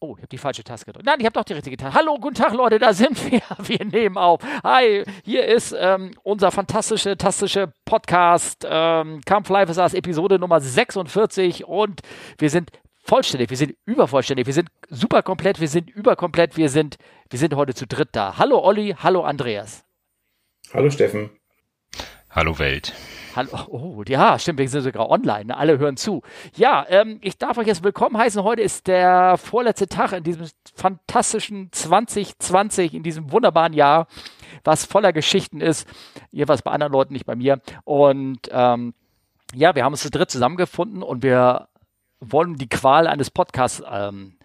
Oh, ich habe die falsche Taste gedrückt. Nein, ich habe doch die richtige Taste. Hallo, guten Tag, Leute, da sind wir. Wir nehmen auf. Hi, hier ist ähm, unser fantastische, fantastische Podcast ähm, Kampf Live ist Episode Nummer 46 und wir sind vollständig, wir sind übervollständig, wir sind super komplett, wir sind überkomplett, wir sind, wir sind heute zu dritt da. Hallo Olli, hallo Andreas. Hallo Steffen. Hallo Welt. Hallo, oh, ja, stimmt, wir sind sogar online, ne? alle hören zu. Ja, ähm, ich darf euch jetzt willkommen heißen. Heute ist der vorletzte Tag in diesem fantastischen 2020, in diesem wunderbaren Jahr, was voller Geschichten ist. Jeweils bei anderen Leuten, nicht bei mir. Und ähm, ja, wir haben uns zu dritt zusammengefunden und wir wollen die Qual eines Podcasts ähm,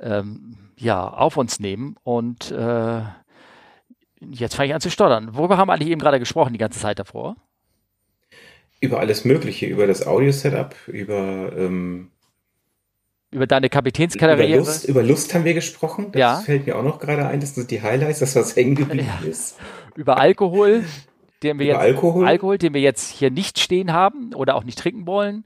ähm, ja, auf uns nehmen. Und äh, jetzt fange ich an zu stottern. Worüber haben wir eigentlich eben gerade gesprochen, die ganze Zeit davor? Über alles Mögliche, über das Audio-Setup, über ähm, über deine Kapitänskarriere. Über Lust, über Lust haben wir gesprochen. Das ja. fällt mir auch noch gerade ein. Das sind die Highlights, das was hängen geblieben ja. ist. Über Alkohol, den wir über jetzt Alkohol? Alkohol, den wir jetzt hier nicht stehen haben oder auch nicht trinken wollen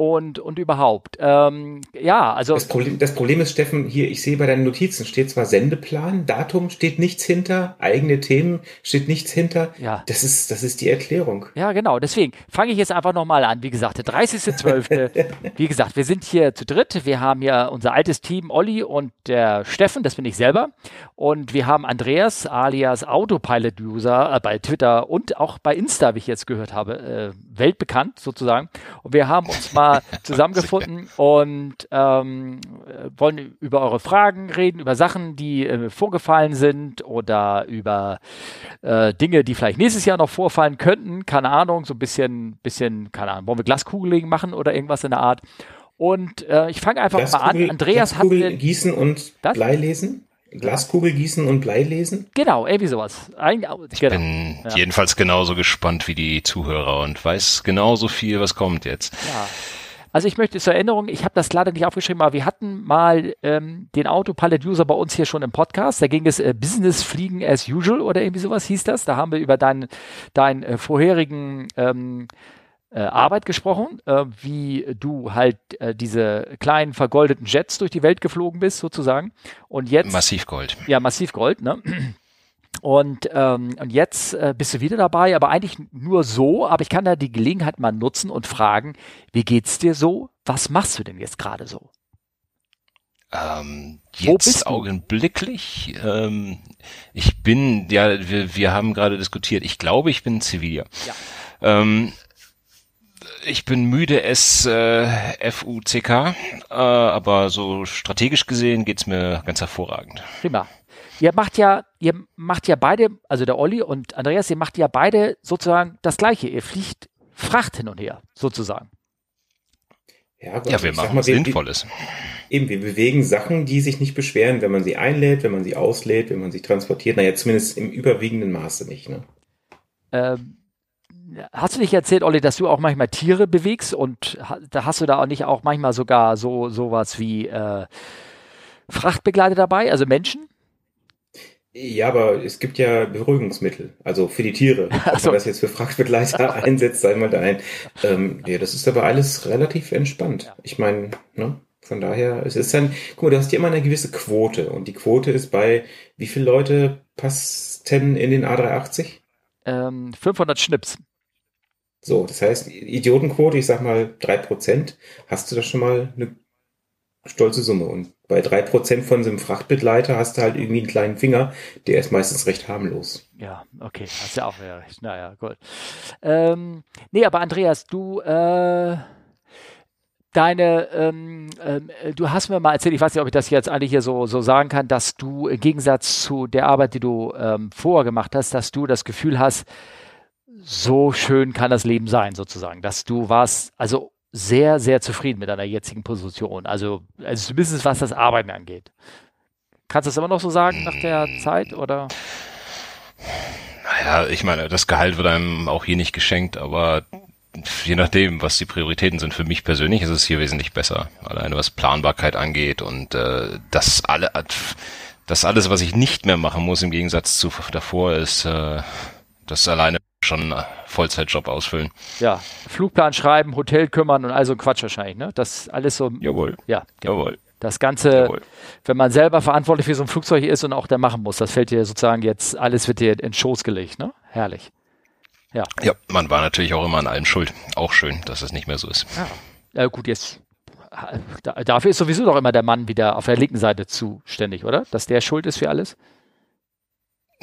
und, und überhaupt. Ähm, ja, also. Das Problem, das Problem ist, Steffen, hier, ich sehe bei deinen Notizen steht zwar Sendeplan, Datum steht nichts hinter, eigene Themen steht nichts hinter. Ja. Das ist, das ist die Erklärung. Ja, genau. Deswegen fange ich jetzt einfach nochmal an. Wie gesagt, der 30.12. wie gesagt, wir sind hier zu dritt. Wir haben hier unser altes Team, Olli und der Steffen, das bin ich selber. Und wir haben Andreas alias Autopilot-User äh, bei Twitter und auch bei Insta, wie ich jetzt gehört habe, äh, weltbekannt sozusagen. Und wir haben uns mal zusammengefunden und ähm, wollen über eure Fragen reden, über Sachen, die äh, vorgefallen sind oder über äh, Dinge, die vielleicht nächstes Jahr noch vorfallen könnten. Keine Ahnung, so ein bisschen, bisschen, keine Ahnung, wollen wir Glaskugeln machen oder irgendwas in der Art. Und äh, ich fange einfach mal an. Andreas hat. Gießen und das? Blei lesen? Glaskugel gießen und Blei lesen? Genau, irgendwie sowas. Ein, ich genau. bin ja. jedenfalls genauso gespannt wie die Zuhörer und weiß genauso viel, was kommt jetzt. Ja. Also ich möchte zur Erinnerung, ich habe das leider nicht aufgeschrieben, aber wir hatten mal ähm, den Autopilot-User bei uns hier schon im Podcast. Da ging es äh, Business Fliegen as usual oder irgendwie sowas hieß das. Da haben wir über deinen dein, äh, vorherigen ähm, äh, Arbeit gesprochen, äh, wie du halt äh, diese kleinen vergoldeten Jets durch die Welt geflogen bist sozusagen. Und jetzt Massivgold. Ja, Massivgold. Ne? Und, ähm, und jetzt äh, bist du wieder dabei, aber eigentlich nur so, aber ich kann da die Gelegenheit mal nutzen und fragen, wie geht's dir so? Was machst du denn jetzt gerade so? Ähm, jetzt augenblicklich. Ähm, ich bin, ja, wir, wir haben gerade diskutiert. Ich glaube, ich bin Zivilier. Ja. Ähm, ich bin müde S äh, F-U-C-K, äh, aber so strategisch gesehen geht's mir ganz hervorragend. Prima. Ihr macht ja, ihr macht ja beide, also der Olli und Andreas, ihr macht ja beide sozusagen das Gleiche. Ihr fliegt Fracht hin und her, sozusagen. Ja, gut, ja wir machen mal, Sinnvolles. Eben, wir bewegen Sachen, die sich nicht beschweren, wenn man sie einlädt, wenn man sie auslädt, wenn man sie transportiert. Naja, zumindest im überwiegenden Maße nicht. Ne? Ähm, hast du nicht erzählt, Olli, dass du auch manchmal Tiere bewegst und da hast du da auch nicht auch manchmal sogar so sowas wie äh, Frachtbegleiter dabei, also Menschen? Ja, aber es gibt ja Beruhigungsmittel, also für die Tiere. Ob so. man das jetzt für Frachtbegleiter einsetzt, sei mal da ein. Ähm, ja, das ist aber alles relativ entspannt. Ja. Ich meine, ne? Von daher, es ist dann, guck mal, du hast ja immer eine gewisse Quote und die Quote ist bei, wie viele Leute passten in den A380? Ähm, 500 Schnips. So, das heißt, Idiotenquote, ich sag mal drei Prozent, hast du da schon mal eine stolze Summe. Und bei drei Prozent von so einem Frachtbegleiter hast du halt irgendwie einen kleinen Finger, der ist meistens recht harmlos. Ja, okay, hast ja auch wieder recht. Naja, gut. Ähm, nee, aber Andreas, du, äh, deine, ähm, äh, du hast mir mal erzählt, ich weiß nicht, ob ich das jetzt eigentlich hier so, so sagen kann, dass du im Gegensatz zu der Arbeit, die du ähm, vorher gemacht hast, dass du das Gefühl hast, so schön kann das Leben sein, sozusagen. Dass du warst, also sehr, sehr zufrieden mit deiner jetzigen Position. Also, also zumindest was das Arbeiten angeht. Kannst du das immer noch so sagen nach der Zeit oder? Naja, ich meine, das Gehalt wird einem auch hier nicht geschenkt, aber je nachdem, was die Prioritäten sind, für mich persönlich ist es hier wesentlich besser. Alleine was Planbarkeit angeht und äh, das alle das alles, was ich nicht mehr machen muss, im Gegensatz zu davor, ist äh, das alleine schon Vollzeitjob ausfüllen. Ja, Flugplan schreiben, Hotel kümmern und all so Quatsch wahrscheinlich, ne? Das alles so. Jawohl. Ja. Jawohl. Das Ganze, Jawohl. wenn man selber verantwortlich für so ein Flugzeug ist und auch der machen muss, das fällt dir sozusagen jetzt, alles wird dir in den Schoß gelegt, ne? Herrlich. Ja. Ja, man war natürlich auch immer an allem schuld. Auch schön, dass es nicht mehr so ist. Ja, ja gut, jetzt dafür ist sowieso doch immer der Mann wieder auf der linken Seite zuständig, oder? Dass der schuld ist für alles?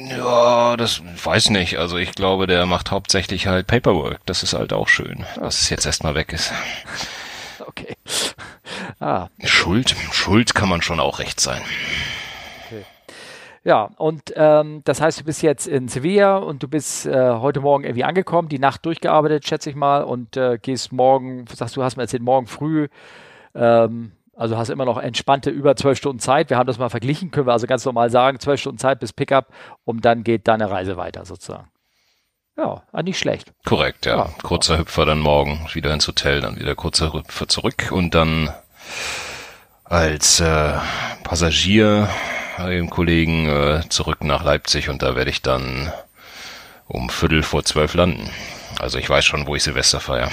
Ja, das weiß nicht. Also ich glaube, der macht hauptsächlich halt Paperwork. Das ist halt auch schön, dass es jetzt erstmal weg ist. Okay. Ah. Schuld, Schuld kann man schon auch recht sein. Okay. Ja, und ähm, das heißt, du bist jetzt in Sevilla und du bist äh, heute Morgen irgendwie angekommen, die Nacht durchgearbeitet, schätze ich mal, und äh, gehst morgen, sagst du, hast mir erzählt, morgen früh ähm, also hast immer noch entspannte über zwölf Stunden Zeit. Wir haben das mal verglichen, können wir also ganz normal sagen, zwölf Stunden Zeit bis Pickup und dann geht deine Reise weiter sozusagen. Ja, nicht schlecht. Korrekt, ja. ja. Kurzer Hüpfer dann morgen wieder ins Hotel, dann wieder kurzer Hüpfer zurück und dann als äh, Passagier dem Kollegen äh, zurück nach Leipzig und da werde ich dann um Viertel vor zwölf landen. Also ich weiß schon, wo ich Silvester feiere.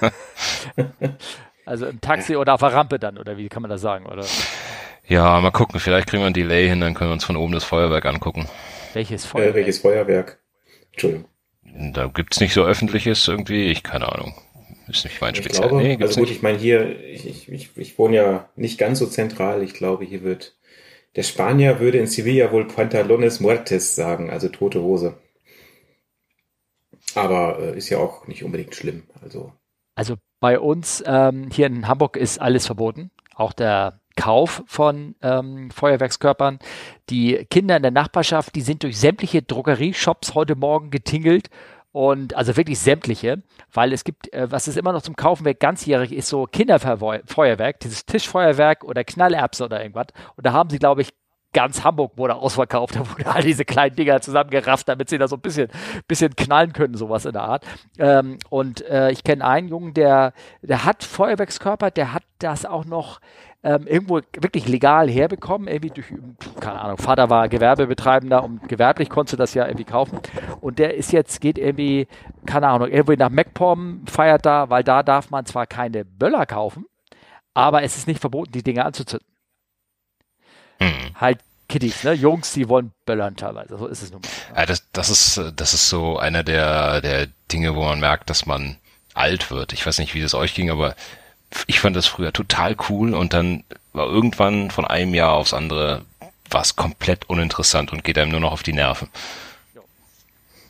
Also im Taxi oder auf der Rampe dann, oder wie kann man das sagen, oder? Ja, mal gucken, vielleicht kriegen wir ein Delay hin, dann können wir uns von oben das Feuerwerk angucken. Welches äh, Feuerwerk? Äh, welches Feuerwerk? Entschuldigung. Da gibt's nicht so öffentliches irgendwie, ich keine Ahnung. Ist nicht mein Spezial. Glaube, nee, also gut, nicht. ich meine hier, ich, ich, ich wohne ja nicht ganz so zentral, ich glaube, hier wird, der Spanier würde in Sevilla wohl Pantalones Muertes sagen, also tote Hose. Aber äh, ist ja auch nicht unbedingt schlimm, also. Also bei uns ähm, hier in Hamburg ist alles verboten. Auch der Kauf von ähm, Feuerwerkskörpern. Die Kinder in der Nachbarschaft, die sind durch sämtliche Drogerieshops heute Morgen getingelt und also wirklich sämtliche, weil es gibt, äh, was es immer noch zum Kaufen wird, ganzjährig ist so Kinderfeuerwerk, dieses Tischfeuerwerk oder Knallerbse oder irgendwas. Und da haben sie, glaube ich, ganz Hamburg wurde ausverkauft. Da wurden all diese kleinen Dinger zusammengerafft, damit sie da so ein bisschen, bisschen knallen können, sowas in der Art. Ähm, und äh, ich kenne einen Jungen, der, der hat Feuerwerkskörper, der hat das auch noch ähm, irgendwo wirklich legal herbekommen, irgendwie durch, keine Ahnung, Vater war Gewerbebetreibender und gewerblich konntest du das ja irgendwie kaufen. Und der ist jetzt, geht irgendwie, keine Ahnung, irgendwie nach MacPom, feiert da, weil da darf man zwar keine Böller kaufen, aber es ist nicht verboten, die Dinge anzuzünden. Mhm. Halt Kiddies, ne? Jungs, die wollen böllern teilweise. So ist es nun mal. Ja, das, das ist, das ist so einer der, der Dinge, wo man merkt, dass man alt wird. Ich weiß nicht, wie das euch ging, aber ich fand das früher total cool und dann war irgendwann von einem Jahr aufs andere was komplett uninteressant und geht einem nur noch auf die Nerven.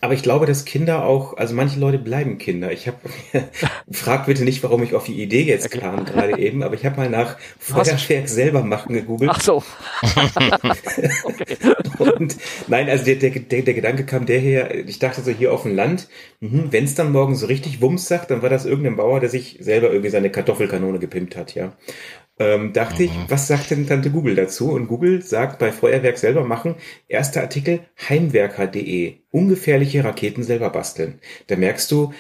Aber ich glaube, dass Kinder auch, also manche Leute bleiben Kinder. Ich habe, frag bitte nicht, warum ich auf die Idee jetzt kam gerade eben, aber ich habe mal nach Feuerwerk selber machen gegoogelt. Ach so. okay. Und nein, also der, der, der, der Gedanke kam der her, ich dachte so hier auf dem Land, mhm, wenn es dann morgen so richtig Wumms sagt, dann war das irgendein Bauer, der sich selber irgendwie seine Kartoffelkanone gepimpt hat, ja ähm, dachte mhm. ich, was sagt denn Tante Google dazu? Und Google sagt bei Feuerwerk selber machen, erster Artikel heimwerker.de, ungefährliche Raketen selber basteln. Da merkst du,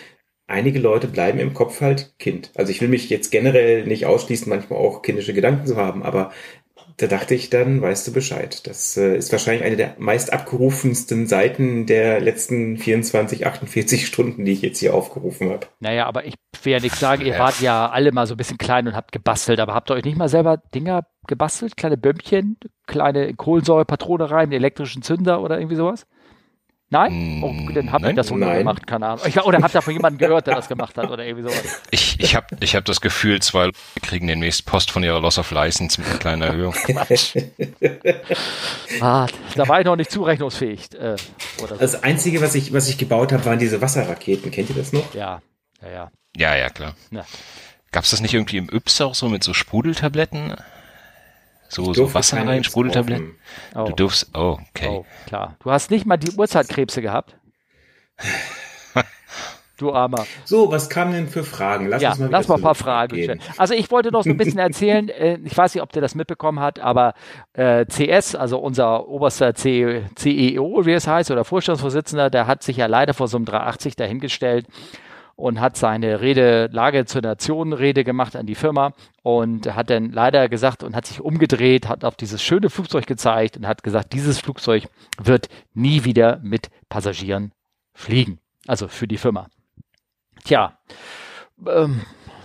einige Leute bleiben im Kopf halt Kind. Also ich will mich jetzt generell nicht ausschließen, manchmal auch kindische Gedanken zu haben, aber da dachte ich dann, weißt du Bescheid. Das äh, ist wahrscheinlich eine der meist abgerufensten Seiten der letzten 24, 48 Stunden, die ich jetzt hier aufgerufen habe. Naja, aber ich will ja nichts sagen, ihr wart ja alle mal so ein bisschen klein und habt gebastelt, aber habt ihr euch nicht mal selber Dinger gebastelt? Kleine Bömmchen, kleine Kohlensäurepatrone rein, elektrischen Zünder oder irgendwie sowas? Nein? Oh, mm, dann habt ihr das so gemacht, keine Ahnung. Ich, oder habt ihr von jemandem gehört, der das gemacht hat oder irgendwie sowas? Ich, ich habe ich hab das Gefühl, zwei Leute kriegen demnächst Post von ihrer Loss of License mit einer kleinen Erhöhung. ah, da war ich noch nicht zurechnungsfähig. Äh, so. Das Einzige, was ich, was ich gebaut habe, waren diese Wasserraketen. Kennt ihr das noch? Ja, ja, ja. Ja, ja, klar. Ja. Gab es das nicht irgendwie im Yps auch so mit so Sprudeltabletten? So, so Wasser rein, Sprudeltabletten. Oh. Du durfst, oh, okay. Oh, klar. Du hast nicht mal die Uhrzeitkrebse gehabt. Du Armer. So, was kamen denn für Fragen? Lass ja, uns mal lass mal ein paar Fragen stellen. Also ich wollte noch so ein bisschen erzählen, äh, ich weiß nicht, ob der das mitbekommen hat, aber äh, CS, also unser oberster C CEO, wie es heißt, oder Vorstandsvorsitzender, der hat sich ja leider vor so einem 380 dahingestellt und hat seine Rede, Lage zur Nation Rede gemacht an die Firma und hat dann leider gesagt und hat sich umgedreht, hat auf dieses schöne Flugzeug gezeigt und hat gesagt, dieses Flugzeug wird nie wieder mit Passagieren fliegen. Also für die Firma. Tja, ähm,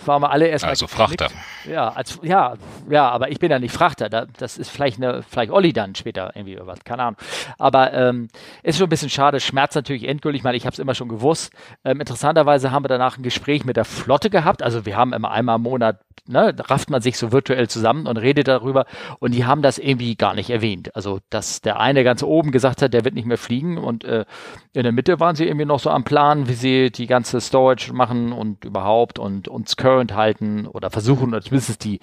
waren wir alle erstmal. Also Frachter. Ja, als, ja, ja, aber ich bin ja nicht Frachter. Da, das ist vielleicht eine, vielleicht Olli dann später irgendwie oder was, keine Ahnung. Aber ähm, ist schon ein bisschen schade, schmerzt natürlich endgültig, weil ich habe es immer schon gewusst. Ähm, interessanterweise haben wir danach ein Gespräch mit der Flotte gehabt. Also wir haben immer einmal im Monat, ne, rafft man sich so virtuell zusammen und redet darüber und die haben das irgendwie gar nicht erwähnt. Also dass der eine ganz oben gesagt hat, der wird nicht mehr fliegen und äh, in der Mitte waren sie irgendwie noch so am Plan, wie sie die ganze Storage machen und überhaupt und uns current halten oder versuchen, oder zumindest die,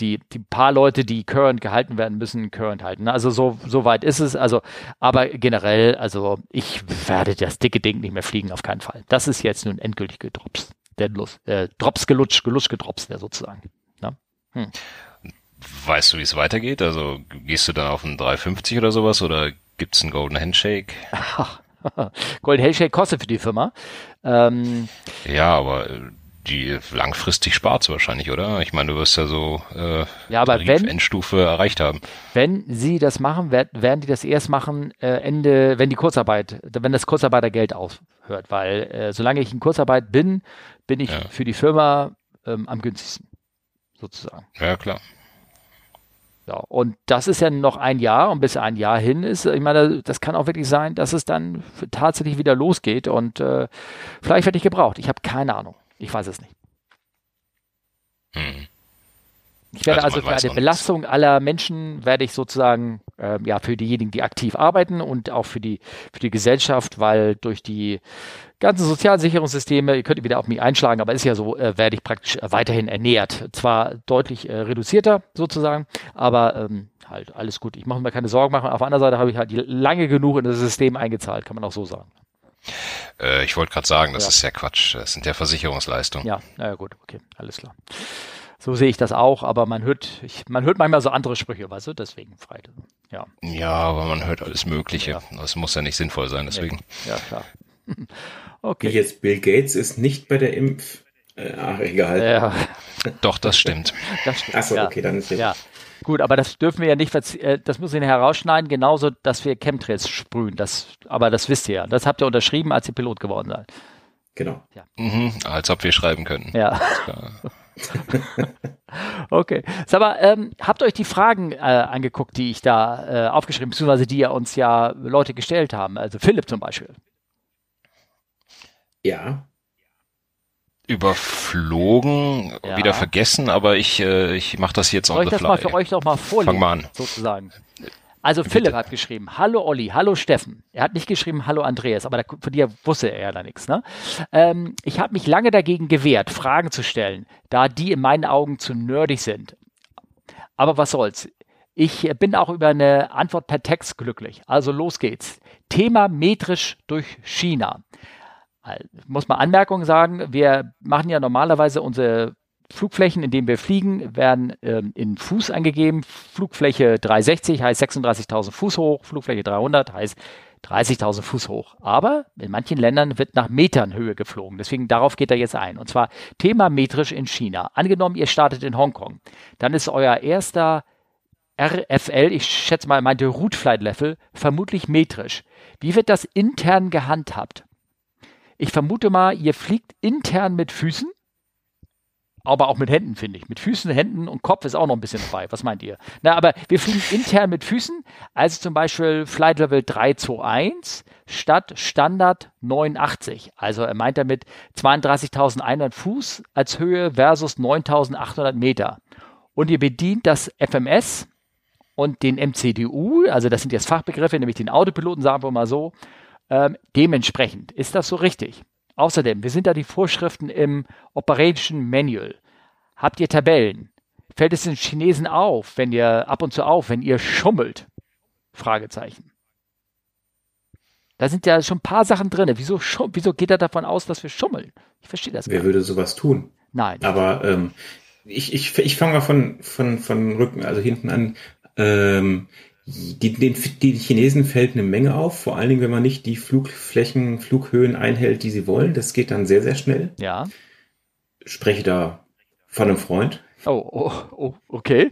die, die paar Leute, die current gehalten werden müssen, current halten. Also so, so weit ist es. Also, aber generell, also ich werde das dicke Ding nicht mehr fliegen, auf keinen Fall. Das ist jetzt nun endgültig gedrops. Lust, äh, Drops gelutscht, gelutscht gedrops, der sozusagen. Ne? Hm. Weißt du, wie es weitergeht? Also gehst du dann auf einen 350 oder sowas oder gibt's einen Golden Handshake? Golden Handshake kostet für die Firma. Ähm, ja, aber äh, die langfristig spart wahrscheinlich, oder? Ich meine, du wirst ja so äh, ja, aber wenn, Endstufe erreicht haben. Wenn sie das machen, werden die das erst machen äh, Ende, wenn die Kurzarbeit, wenn das Kurzarbeitergeld aufhört, weil äh, solange ich in Kurzarbeit bin, bin ich ja. für die Firma ähm, am günstigsten, sozusagen. Ja, klar. Ja, und das ist ja noch ein Jahr und bis ein Jahr hin ist, ich meine, das kann auch wirklich sein, dass es dann tatsächlich wieder losgeht und äh, vielleicht werde ich gebraucht. Ich habe keine Ahnung. Ich weiß es nicht. Hm. Ich werde also, also für eine Belastung aller Menschen werde ich sozusagen äh, ja für diejenigen, die aktiv arbeiten und auch für die für die Gesellschaft, weil durch die ganzen Sozialsicherungssysteme, ihr könnt wieder auf mich einschlagen, aber ist ja so, äh, werde ich praktisch äh, weiterhin ernährt. Zwar deutlich äh, reduzierter sozusagen, aber ähm, halt alles gut. Ich mache mir keine Sorgen machen. Auf der anderen Seite habe ich halt lange genug in das System eingezahlt, kann man auch so sagen. Äh, ich wollte gerade sagen, das ja. ist ja Quatsch. Das sind ja Versicherungsleistungen. Ja, naja gut, okay, alles klar. So sehe ich das auch, aber man hört, ich, man hört manchmal so andere Sprüche, weißt du, deswegen frei. Ja. Ja, aber man hört alles Mögliche. Ja. Das muss ja nicht sinnvoll sein, deswegen. Ja, klar. Okay. Jetzt Bill Gates ist nicht bei der Impf. Äh, ach, egal. Ja. Doch, das stimmt. Das stimmt. Achso, ja. okay, dann ist jetzt. Ja. Gut, aber das dürfen wir ja nicht, äh, das müssen wir herausschneiden, genauso, dass wir Chemtrails sprühen. Das, aber das wisst ihr ja. Das habt ihr unterschrieben, als ihr Pilot geworden seid. Genau. Ja. Mhm, als ob wir schreiben können. Ja. okay. Sag mal, ähm, habt ihr euch die Fragen äh, angeguckt, die ich da äh, aufgeschrieben, beziehungsweise die ja uns ja Leute gestellt haben? Also Philipp zum Beispiel. Ja überflogen, ja. wieder vergessen, aber ich, äh, ich mache das jetzt Soll ich das fly. mal für euch doch mal vorlesen? Fang mal an. Sozusagen. Also Bitte. Philipp hat geschrieben, hallo Olli, hallo Steffen. Er hat nicht geschrieben, hallo Andreas, aber da, von dir wusste er ja da nichts. Ne? Ähm, ich habe mich lange dagegen gewehrt, Fragen zu stellen, da die in meinen Augen zu nerdig sind. Aber was soll's. Ich bin auch über eine Antwort per Text glücklich. Also los geht's. Thema metrisch durch China muss man Anmerkungen sagen, wir machen ja normalerweise unsere Flugflächen, in denen wir fliegen, werden ähm, in Fuß angegeben. Flugfläche 360 heißt 36.000 Fuß hoch, Flugfläche 300 heißt 30.000 Fuß hoch. Aber in manchen Ländern wird nach Metern Höhe geflogen. Deswegen darauf geht er jetzt ein. Und zwar Thema metrisch in China. Angenommen, ihr startet in Hongkong. Dann ist euer erster RFL, ich schätze mal, meinte Route Flight Level, vermutlich metrisch. Wie wird das intern gehandhabt? Ich vermute mal, ihr fliegt intern mit Füßen, aber auch mit Händen, finde ich. Mit Füßen, Händen und Kopf ist auch noch ein bisschen dabei. Was meint ihr? Na, aber wir fliegen intern mit Füßen, also zum Beispiel Flight Level 321 statt Standard 89. Also er meint damit 32.100 Fuß als Höhe versus 9.800 Meter. Und ihr bedient das FMS und den MCDU, also das sind jetzt Fachbegriffe, nämlich den Autopiloten, sagen wir mal so, ähm, dementsprechend ist das so richtig. Außerdem, wir sind da die Vorschriften im Operation Manual. Habt ihr Tabellen? Fällt es den Chinesen auf, wenn ihr ab und zu auf, wenn ihr schummelt? Fragezeichen. Da sind ja schon ein paar Sachen drin. Wieso, wieso geht er davon aus, dass wir schummeln? Ich verstehe das Wer gar nicht. Wer würde sowas tun? Nein. Aber ähm, ich, ich, ich fange mal von, von, von Rücken, also hinten an. Ähm, die, den, die Chinesen fällt eine Menge auf, vor allen Dingen, wenn man nicht die Flugflächen, Flughöhen einhält, die sie wollen. Das geht dann sehr, sehr schnell. Ja. Spreche da von einem Freund. Oh, oh, oh okay.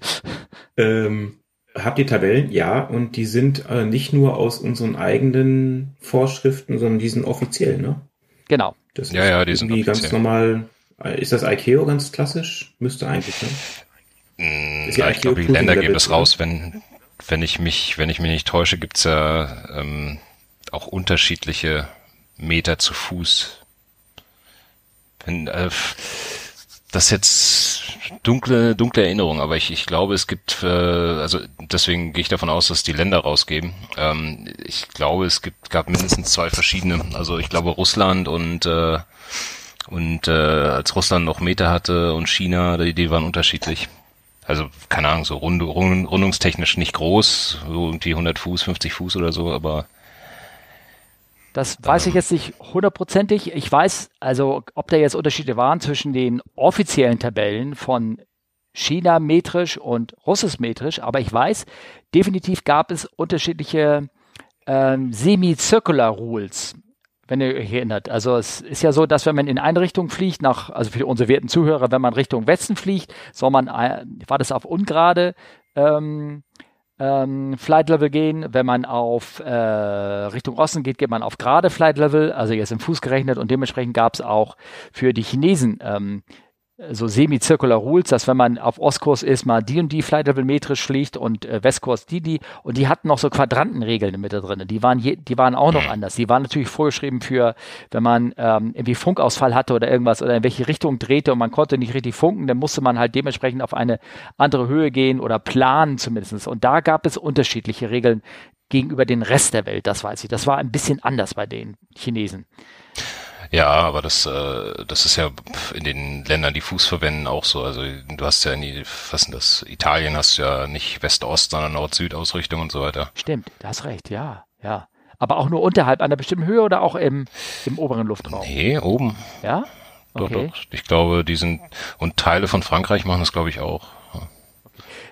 Ähm, habt ihr Tabellen? Ja, und die sind äh, nicht nur aus unseren eigenen Vorschriften, sondern die sind offiziell, ne? Genau. Das ja, ja, die sind offiziell. ganz normal Ist das ICAO ganz klassisch? Müsste eigentlich, ne? Mm, ja, ich glaube, die Länder geben das raus, wenn, wenn ich mich, wenn ich mich nicht täusche, gibt's ja ähm, auch unterschiedliche Meter zu Fuß. Wenn, äh, das ist jetzt dunkle, dunkle Erinnerung, aber ich, ich glaube, es gibt, äh, also deswegen gehe ich davon aus, dass die Länder rausgeben. Ähm, ich glaube, es gibt, gab mindestens zwei verschiedene. Also ich glaube, Russland und äh, und äh, als Russland noch Meter hatte und China, die, die waren unterschiedlich. Also keine Ahnung, so rund, rund, rundungstechnisch nicht groß, so irgendwie 100 Fuß, 50 Fuß oder so, aber das weiß ich jetzt nicht hundertprozentig. Ich weiß also, ob da jetzt Unterschiede waren zwischen den offiziellen Tabellen von China metrisch und Russisch metrisch, aber ich weiß, definitiv gab es unterschiedliche ähm, Semi-Circular Rules, wenn ihr euch erinnert. Also es ist ja so, dass wenn man in eine Richtung fliegt, nach, also für unsere werten Zuhörer, wenn man Richtung Westen fliegt, soll man, war das auf ungerade ähm, ähm, Flight Level gehen. Wenn man auf äh, Richtung Osten geht, geht man auf gerade Flight Level, also jetzt im Fuß gerechnet und dementsprechend gab es auch für die Chinesen ähm, so semi-circular Rules, dass wenn man auf Ostkurs ist, mal die und die Flight Level metrisch fliegt und äh, Westkurs die, die. Und die hatten noch so Quadrantenregeln mit da drin. Die waren, je, die waren auch noch anders. Die waren natürlich vorgeschrieben für, wenn man ähm, irgendwie Funkausfall hatte oder irgendwas oder in welche Richtung drehte und man konnte nicht richtig funken, dann musste man halt dementsprechend auf eine andere Höhe gehen oder planen zumindest. Und da gab es unterschiedliche Regeln gegenüber den Rest der Welt, das weiß ich. Das war ein bisschen anders bei den Chinesen. Ja, aber das, äh, das ist ja in den Ländern, die Fuß verwenden, auch so. Also du hast ja in die, was denn das, Italien hast du ja nicht West-Ost, sondern Nord-Süd-Ausrichtung und so weiter. Stimmt, du hast recht, ja, ja. Aber auch nur unterhalb einer bestimmten Höhe oder auch im, im oberen Luftraum? Nee, oben. Ja? Okay. Doch, doch. Ich glaube, die sind, und Teile von Frankreich machen das, glaube ich, auch.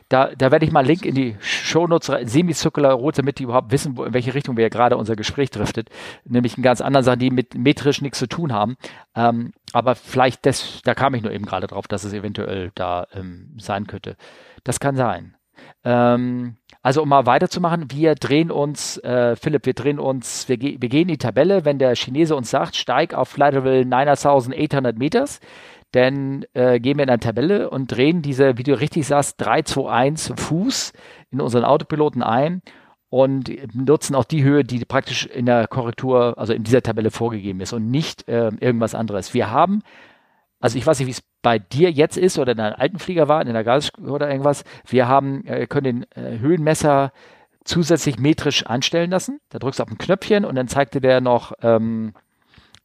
Da, da werde ich mal einen Link in die Shownotes, Semicircular Route, damit die überhaupt wissen, wo, in welche Richtung wir gerade unser Gespräch driftet. Nämlich in ganz anderen Sachen, die mit metrisch nichts zu tun haben. Ähm, aber vielleicht, das, da kam ich nur eben gerade drauf, dass es eventuell da ähm, sein könnte. Das kann sein. Ähm, also um mal weiterzumachen, wir drehen uns, äh, Philipp, wir drehen uns, wir, ge wir gehen in die Tabelle, wenn der Chinese uns sagt, steig auf Flight Level 9800 Meters, dann äh, gehen wir in eine Tabelle und drehen diese, wie du richtig sagst, 3, 2, 1 Fuß in unseren Autopiloten ein und nutzen auch die Höhe, die praktisch in der Korrektur, also in dieser Tabelle vorgegeben ist und nicht äh, irgendwas anderes. Wir haben, also ich weiß nicht, wie es bei dir jetzt ist oder in deinem alten Flieger war, in der Gas oder irgendwas, wir haben, äh, können den äh, Höhenmesser zusätzlich metrisch einstellen lassen. Da drückst du auf ein Knöpfchen und dann zeigt dir noch, ähm,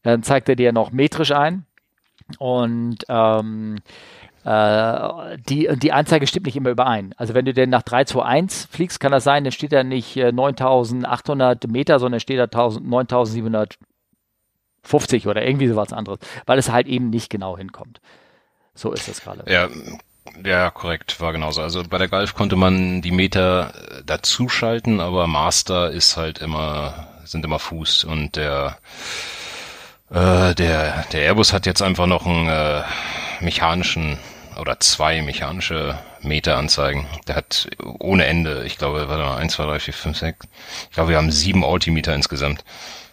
dann zeigt er dir noch metrisch ein und ähm, äh, die, die Anzeige stimmt nicht immer überein. Also wenn du denn nach 321 fliegst, kann das sein, dann steht da nicht äh, 9800 Meter, sondern steht da 9750 oder irgendwie sowas anderes, weil es halt eben nicht genau hinkommt. So ist das gerade. Ja, ja, korrekt, war genauso. Also bei der Golf konnte man die Meter äh, dazuschalten, aber Master ist halt immer, sind immer Fuß und der äh, der, der Airbus hat jetzt einfach noch einen äh, mechanischen oder zwei mechanische Meteranzeigen. Der hat ohne Ende, ich glaube, warte mal, 1, 2, 3, 4, 5, 6. Ich glaube, wir haben sieben Altimeter insgesamt.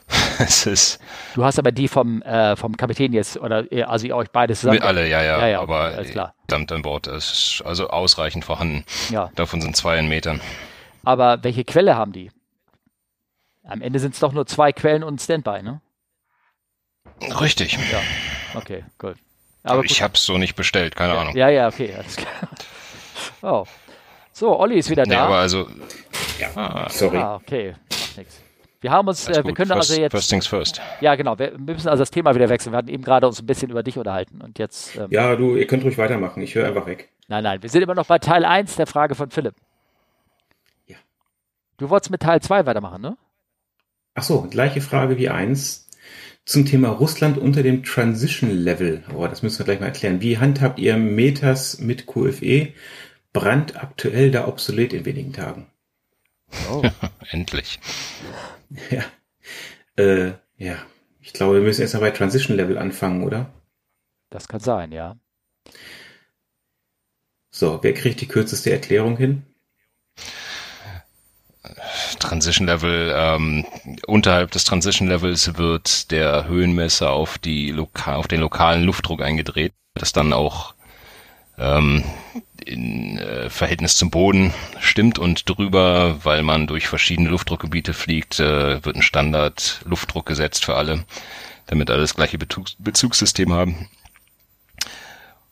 es ist. Du hast aber die vom, äh, vom Kapitän jetzt, oder also ihr euch beide zusammen. Mit alle, ja, ja, ja, ja aber alles klar. An Bord ist also ausreichend vorhanden. Ja. Davon sind zwei in Metern. Aber welche Quelle haben die? Am Ende sind es doch nur zwei Quellen und Standby, ne? Richtig. Ja, okay, gut. Aber, ich habe es so nicht bestellt, keine ja, Ahnung. Ja, ja, okay, alles klar. Oh. So, Olli ist wieder da. Nee, aber also. Ja, ah, sorry. Ah, okay, macht nichts. Wir haben uns, äh, wir können first, also jetzt. First things first. Ja, genau. Wir müssen also das Thema wieder wechseln. Wir hatten eben gerade uns ein bisschen über dich unterhalten und jetzt. Ähm, ja, du, ihr könnt ruhig weitermachen. Ich höre einfach weg. Nein, nein. Wir sind immer noch bei Teil 1 der Frage von Philipp. Ja. Du wolltest mit Teil 2 weitermachen, ne? Ach so, gleiche Frage wie 1 zum Thema Russland unter dem Transition Level. Oh, das müssen wir gleich mal erklären. Wie handhabt ihr Metas mit QFE? Brand aktuell da obsolet in wenigen Tagen. Oh. Endlich. Ja. Äh, ja. Ich glaube, wir müssen erst mal bei Transition Level anfangen, oder? Das kann sein, ja. So, wer kriegt die kürzeste Erklärung hin? Transition Level, ähm, unterhalb des Transition Levels wird der Höhenmesser auf die Loka auf den lokalen Luftdruck eingedreht, das dann auch ähm, in äh, Verhältnis zum Boden stimmt und drüber, weil man durch verschiedene Luftdruckgebiete fliegt, äh, wird ein Standard Luftdruck gesetzt für alle, damit alle das gleiche Bezugs Bezugssystem haben.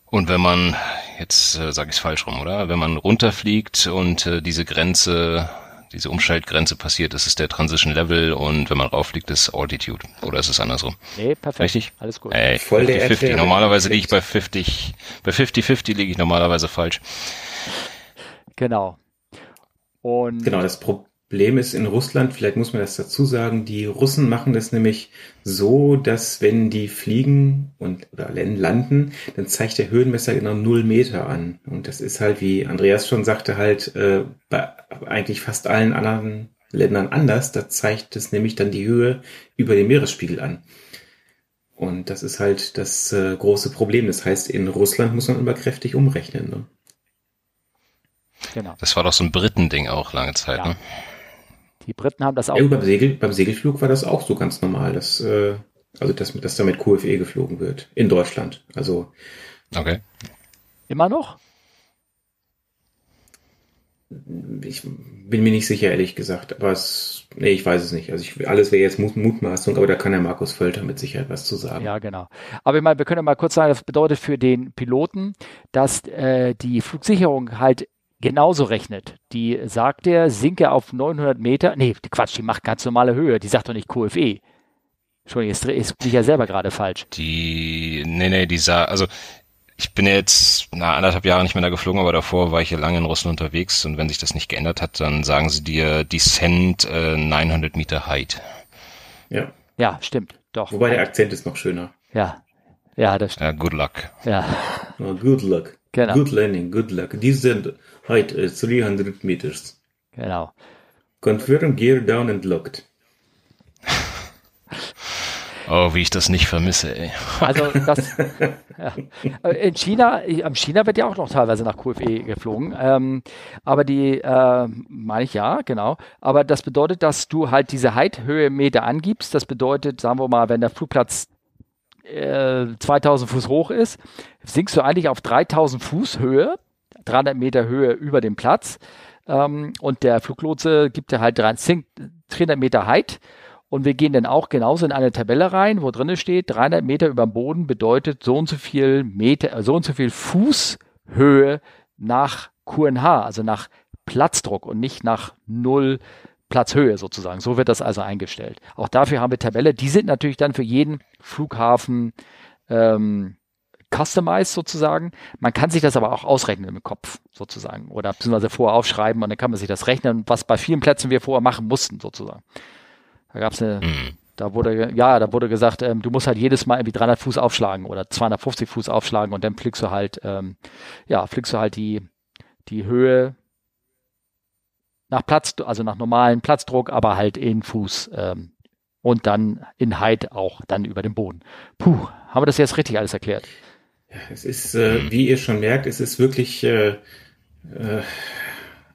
Und wenn man, jetzt äh, sage ich es falsch rum, oder? Wenn man runterfliegt und äh, diese Grenze, diese Umschaltgrenze passiert, ist es der Transition Level und wenn man rauffliegt, ist Altitude. Oder ist es andersrum? Nee, perfekt. Richtig? Alles gut. Ey, Voll 50, der 50. Normalerweise liege ich bei 50, bei 50-50 liege ich normalerweise falsch. Genau. Und genau, das Problem Problem ist in Russland, vielleicht muss man das dazu sagen, die Russen machen das nämlich so, dass wenn die fliegen und oder landen, dann zeigt der Höhenmesser genau null Meter an. Und das ist halt, wie Andreas schon sagte, halt äh, bei eigentlich fast allen anderen Ländern anders. Da zeigt es nämlich dann die Höhe über den Meeresspiegel an. Und das ist halt das äh, große Problem. Das heißt, in Russland muss man immer kräftig umrechnen. Ne? Genau. Das war doch so ein Britending auch lange Zeit, ja. ne? Die Briten haben das auch. Ja, beim, Segel, beim Segelflug war das auch so ganz normal, dass, äh, also dass, dass da mit QFE geflogen wird. In Deutschland. Also. Okay. Immer noch? Ich bin mir nicht sicher, ehrlich gesagt. Aber es, nee, ich weiß es nicht. Also ich, alles wäre jetzt Mutmaßung, aber da kann der Markus Völter mit Sicherheit was zu sagen. Ja, genau. Aber ich meine, wir können ja mal kurz sagen, das bedeutet für den Piloten, dass äh, die Flugsicherung halt genauso rechnet. Die sagt der, sinke auf 900 Meter. Nee, Quatsch, die macht ganz normale Höhe. Die sagt doch nicht QFE. Entschuldigung, jetzt, jetzt bin ich ja selber gerade falsch. Die, nee, nee, die sah, also ich bin jetzt na, anderthalb Jahre nicht mehr da geflogen, aber davor war ich hier lange in Russland unterwegs und wenn sich das nicht geändert hat, dann sagen sie dir Descent äh, 900 Meter Height. Ja. Ja, stimmt, doch. Wobei der Akzent ist noch schöner. Ja. Ja, das stimmt. Ja, good luck. Ja. Oh, good luck. Genau. Good landing, good luck. Descent height is 300 meters. Genau. Confirm gear down and locked. Oh, wie ich das nicht vermisse, ey. Also das ja. in China, am China wird ja auch noch teilweise nach QFE geflogen. Ähm, aber die, äh, meine ich ja, genau. Aber das bedeutet, dass du halt diese Heighthöhe Meter angibst. Das bedeutet, sagen wir mal, wenn der Flugplatz äh, 2000 Fuß hoch ist, sinkst du eigentlich auf 3000 Fuß Höhe 300 Meter Höhe über dem Platz. Ähm, und der Fluglotse gibt dir halt 300 Meter Height. Und wir gehen dann auch genauso in eine Tabelle rein, wo drin steht, 300 Meter über dem Boden bedeutet so und so viel Meter, so und so viel Fußhöhe nach QNH, also nach Platzdruck und nicht nach Null Platzhöhe sozusagen. So wird das also eingestellt. Auch dafür haben wir Tabelle. Die sind natürlich dann für jeden Flughafen ähm, customized sozusagen. Man kann sich das aber auch ausrechnen im Kopf sozusagen oder beziehungsweise vorher aufschreiben und dann kann man sich das rechnen, was bei vielen Plätzen wir vorher machen mussten sozusagen. Da gab es eine, mhm. da wurde, ja, da wurde gesagt, ähm, du musst halt jedes Mal irgendwie 300 Fuß aufschlagen oder 250 Fuß aufschlagen und dann fliegst du halt, ähm, ja, fliegst du halt die, die Höhe nach Platz, also nach normalen Platzdruck, aber halt in Fuß ähm, und dann in Height auch dann über dem Boden. Puh, haben wir das jetzt richtig alles erklärt? Ja, es ist, äh, mhm. wie ihr schon merkt, es ist wirklich äh, äh,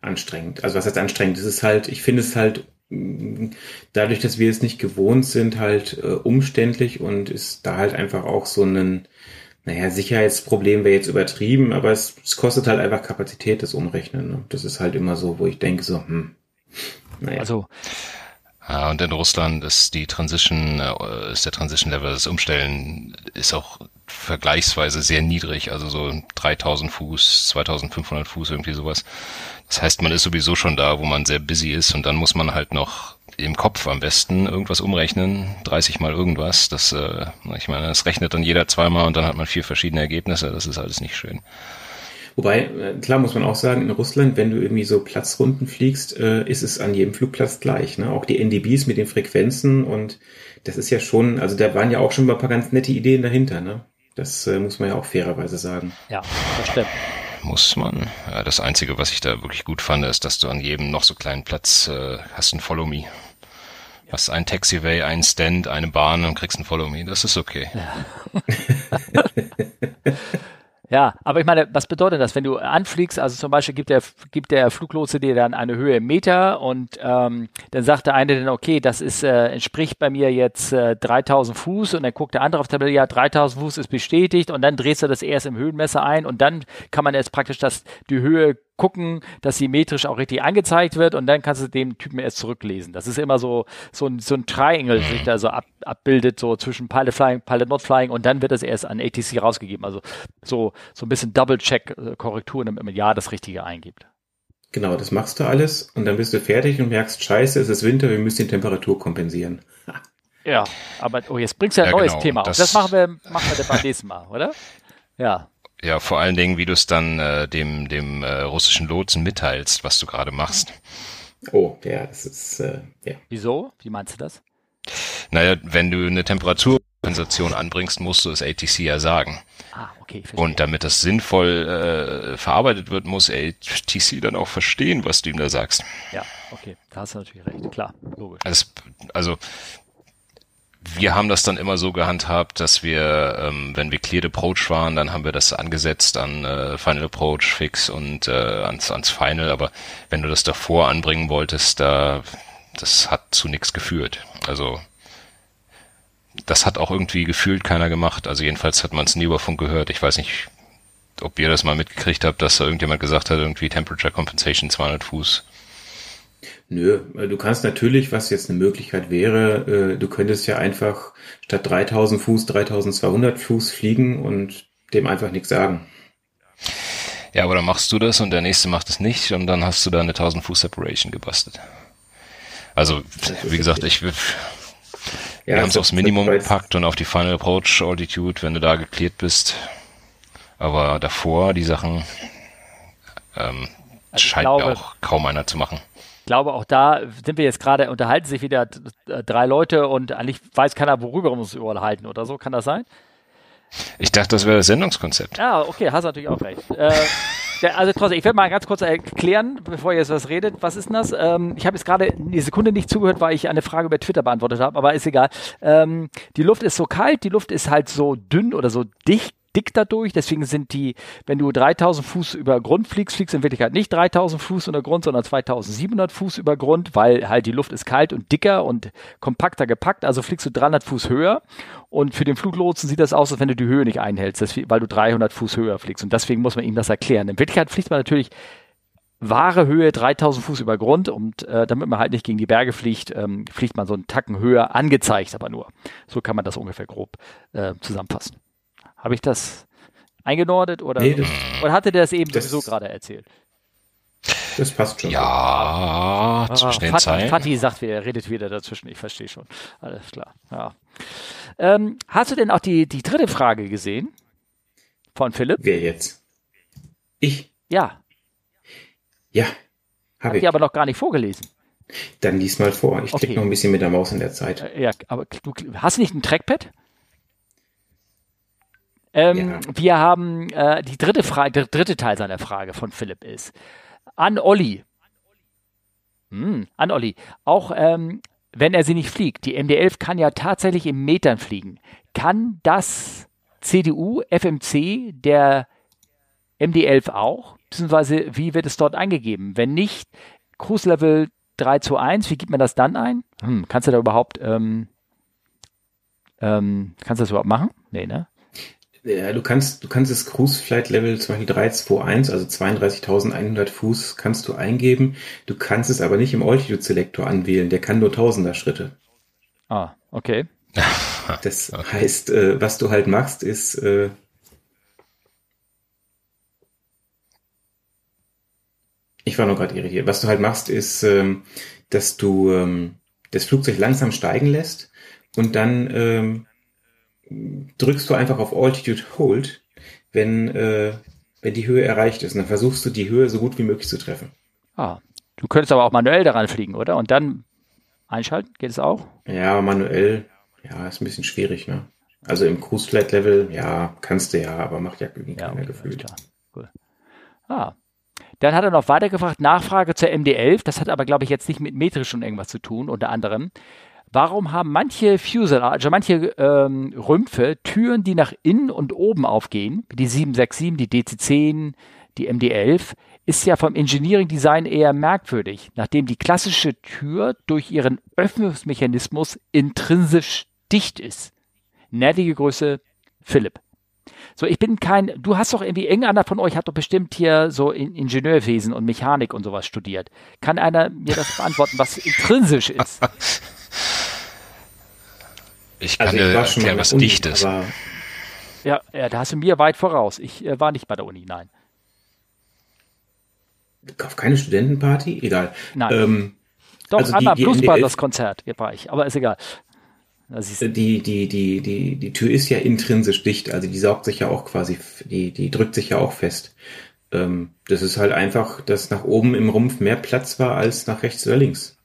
anstrengend. Also was heißt anstrengend? Es ist halt, ich finde es halt mm, dadurch, dass wir es nicht gewohnt sind, halt äh, umständlich und ist da halt einfach auch so ein, naja, Sicherheitsproblem wäre jetzt übertrieben, aber es, es kostet halt einfach Kapazität, das Umrechnen. Ne? Das ist halt immer so, wo ich denke so, hm, naja. Also ja, und in Russland ist die Transition, äh, ist der Transition Level, das Umstellen ist auch vergleichsweise sehr niedrig, also so 3000 Fuß, 2500 Fuß, irgendwie sowas. Das heißt, man ist sowieso schon da, wo man sehr busy ist und dann muss man halt noch im Kopf am besten irgendwas umrechnen, 30 mal irgendwas. Das, äh, ich meine, das rechnet dann jeder zweimal und dann hat man vier verschiedene Ergebnisse. Das ist alles nicht schön. Wobei, äh, klar muss man auch sagen, in Russland, wenn du irgendwie so Platzrunden fliegst, äh, ist es an jedem Flugplatz gleich. Ne? Auch die NDBs mit den Frequenzen und das ist ja schon, also da waren ja auch schon mal ein paar ganz nette Ideen dahinter. Ne? Das äh, muss man ja auch fairerweise sagen. Ja, das stimmt. Muss man. Das Einzige, was ich da wirklich gut fand, ist, dass du an jedem noch so kleinen Platz hast ein Follow Me. Hast ein Taxiway, ein Stand, eine Bahn und kriegst ein Follow Me. Das ist okay. Ja. Ja, aber ich meine, was bedeutet das, wenn du anfliegst? Also zum Beispiel gibt der, gibt der Fluglotse dir dann eine Höhe im Meter und ähm, dann sagt der eine dann, okay, das ist, äh, entspricht bei mir jetzt äh, 3000 Fuß und dann guckt der andere auf der Tabelle, ja, 3000 Fuß ist bestätigt und dann drehst du das erst im Höhenmesser ein und dann kann man jetzt praktisch das, die Höhe gucken, dass sie metrisch auch richtig angezeigt wird und dann kannst du den Typen erst zurücklesen. Das ist immer so, so ein, so ein Triangle, sich da so ab, abbildet, so zwischen Pilot Flying, Pilot Not Flying und dann wird es erst an ATC rausgegeben. Also so, so ein bisschen Double-Check-Korrekturen, damit man ja das Richtige eingibt. Genau, das machst du alles und dann bist du fertig und merkst, scheiße, es ist Winter, wir müssen die Temperatur kompensieren. Ja, aber oh, jetzt bringst du ein ja, neues genau, Thema auf. Das, das machen wir, machen wir beim nächsten Mal, oder? Ja. Ja, vor allen Dingen, wie du es dann äh, dem, dem äh, russischen Lotsen mitteilst, was du gerade machst. Oh, ja, das ist, äh, ja. Wieso? Wie meinst du das? Naja, wenn du eine Temperaturkompensation anbringst, musst du es ATC ja sagen. Ah, okay. Verstehe. Und damit das sinnvoll äh, verarbeitet wird, muss ATC dann auch verstehen, was du ihm da sagst. Ja, okay, da hast du natürlich recht, klar, logisch. Also, also wir haben das dann immer so gehandhabt, dass wir, ähm, wenn wir Cleared Approach waren, dann haben wir das angesetzt an äh, Final Approach Fix und äh, ans, ans Final. Aber wenn du das davor anbringen wolltest, da das hat zu nichts geführt. Also das hat auch irgendwie gefühlt keiner gemacht. Also jedenfalls hat man es nie über Funk gehört. Ich weiß nicht, ob ihr das mal mitgekriegt habt, dass da irgendjemand gesagt hat, irgendwie Temperature Compensation 200 Fuß. Nö, äh, du kannst natürlich, was jetzt eine Möglichkeit wäre, äh, du könntest ja einfach statt 3000 Fuß 3200 Fuß fliegen und dem einfach nichts sagen. Ja, aber dann machst du das und der nächste macht es nicht und dann hast du da eine 1000 Fuß Separation gebastelt. Also, wie gesagt, ich will, ja, wir haben es aufs Minimum gepackt und auf die Final Approach Altitude, wenn du da geklärt bist. Aber davor, die Sachen, ähm, also scheint glaube, auch kaum einer zu machen glaube, auch da sind wir jetzt gerade, unterhalten sich wieder drei Leute und eigentlich weiß keiner, worüber wir uns unterhalten oder so. Kann das sein? Ich dachte, das wäre das Sendungskonzept. Ja, okay, hast natürlich auch recht. äh, also trotzdem, ich werde mal ganz kurz erklären, bevor ihr jetzt was redet. Was ist denn das? Ähm, ich habe jetzt gerade eine Sekunde nicht zugehört, weil ich eine Frage über Twitter beantwortet habe, aber ist egal. Ähm, die Luft ist so kalt, die Luft ist halt so dünn oder so dicht dick dadurch. Deswegen sind die, wenn du 3000 Fuß über Grund fliegst, fliegst in Wirklichkeit nicht 3000 Fuß unter Grund, sondern 2700 Fuß über Grund, weil halt die Luft ist kalt und dicker und kompakter gepackt. Also fliegst du 300 Fuß höher. Und für den Fluglotsen sieht das aus, als wenn du die Höhe nicht einhältst, weil du 300 Fuß höher fliegst. Und deswegen muss man ihm das erklären. In Wirklichkeit fliegt man natürlich wahre Höhe 3000 Fuß über Grund und äh, damit man halt nicht gegen die Berge fliegt, ähm, fliegt man so einen Tacken höher, angezeigt aber nur. So kann man das ungefähr grob äh, zusammenfassen. Habe ich das eingenordet oder, nee, das, oder hatte der das eben das, sowieso gerade erzählt? Das passt schon. Ja, ah, zwischen den Zeilen. Fatih sagt wieder, er redet wieder dazwischen. Ich verstehe schon. Alles klar. Ja. Ähm, hast du denn auch die, die dritte Frage gesehen? Von Philipp? Wer jetzt? Ich? Ja. Ja, habe ich. die aber noch gar nicht vorgelesen. Dann lies mal vor. Ich okay. klicke noch ein bisschen mit der Maus in der Zeit. Äh, ja, aber du hast nicht ein Trackpad? Ähm, ja. Wir haben äh, die dritte Frage, der dritte Teil seiner Frage von Philipp ist an Olli. Hm, an Olli. Auch ähm, wenn er sie nicht fliegt. Die MD-11 kann ja tatsächlich in Metern fliegen. Kann das CDU, FMC der MD-11 auch? Beziehungsweise wie wird es dort eingegeben? Wenn nicht, Cruise Level 3 zu 1, wie gibt man das dann ein? Hm, kannst du da überhaupt, ähm, ähm, kannst du das überhaupt machen? Nee, ne? Ja, du kannst, du kannst das Cruise Flight Level zum Beispiel 321, also 32.100 Fuß, kannst du eingeben. Du kannst es aber nicht im Altitude Selector anwählen. Der kann nur Tausender Schritte. Ah, okay. Das okay. heißt, äh, was du halt machst, ist, äh, ich war noch gerade irritiert. Was du halt machst, ist, ähm, dass du ähm, das Flugzeug langsam steigen lässt und dann ähm, drückst du einfach auf Altitude Hold, wenn, äh, wenn die Höhe erreicht ist. Und dann versuchst du die Höhe so gut wie möglich zu treffen. Ah, du könntest aber auch manuell daran fliegen, oder? Und dann einschalten, geht es auch? Ja, manuell, ja, ist ein bisschen schwierig, ne? Also im Cruise Flight Level, ja, kannst du ja, aber macht ja irgendwie ja, keiner okay, gefühlt. Cool. Ah. Dann hat er noch weiter gefragt, Nachfrage zur MD11, das hat aber, glaube ich, jetzt nicht mit metrisch schon irgendwas zu tun, unter anderem. Warum haben manche Fuselage, also manche ähm, Rümpfe Türen, die nach innen und oben aufgehen, die 767, die DC-10, die MD-11, ist ja vom Engineering Design eher merkwürdig, nachdem die klassische Tür durch ihren Öffnungsmechanismus intrinsisch dicht ist. Nerdige Größe, Philipp. So, ich bin kein, du hast doch irgendwie, irgendeiner von euch hat doch bestimmt hier so in Ingenieurwesen und Mechanik und sowas studiert. Kann einer mir das beantworten, was intrinsisch ist? Ich kann also ich dir erklären, was Uni, dicht ist. Ja, ja, da hast du mir weit voraus. Ich äh, war nicht bei der Uni, nein. Auf keine Studentenparty? Egal. Nein. Ähm, Doch, also einmal die, die das Konzert war ich, aber ist egal. Die, die, die, die, die Tür ist ja intrinsisch dicht, also die saugt sich ja auch quasi, die, die drückt sich ja auch fest. Ähm, das ist halt einfach, dass nach oben im Rumpf mehr Platz war als nach rechts oder links.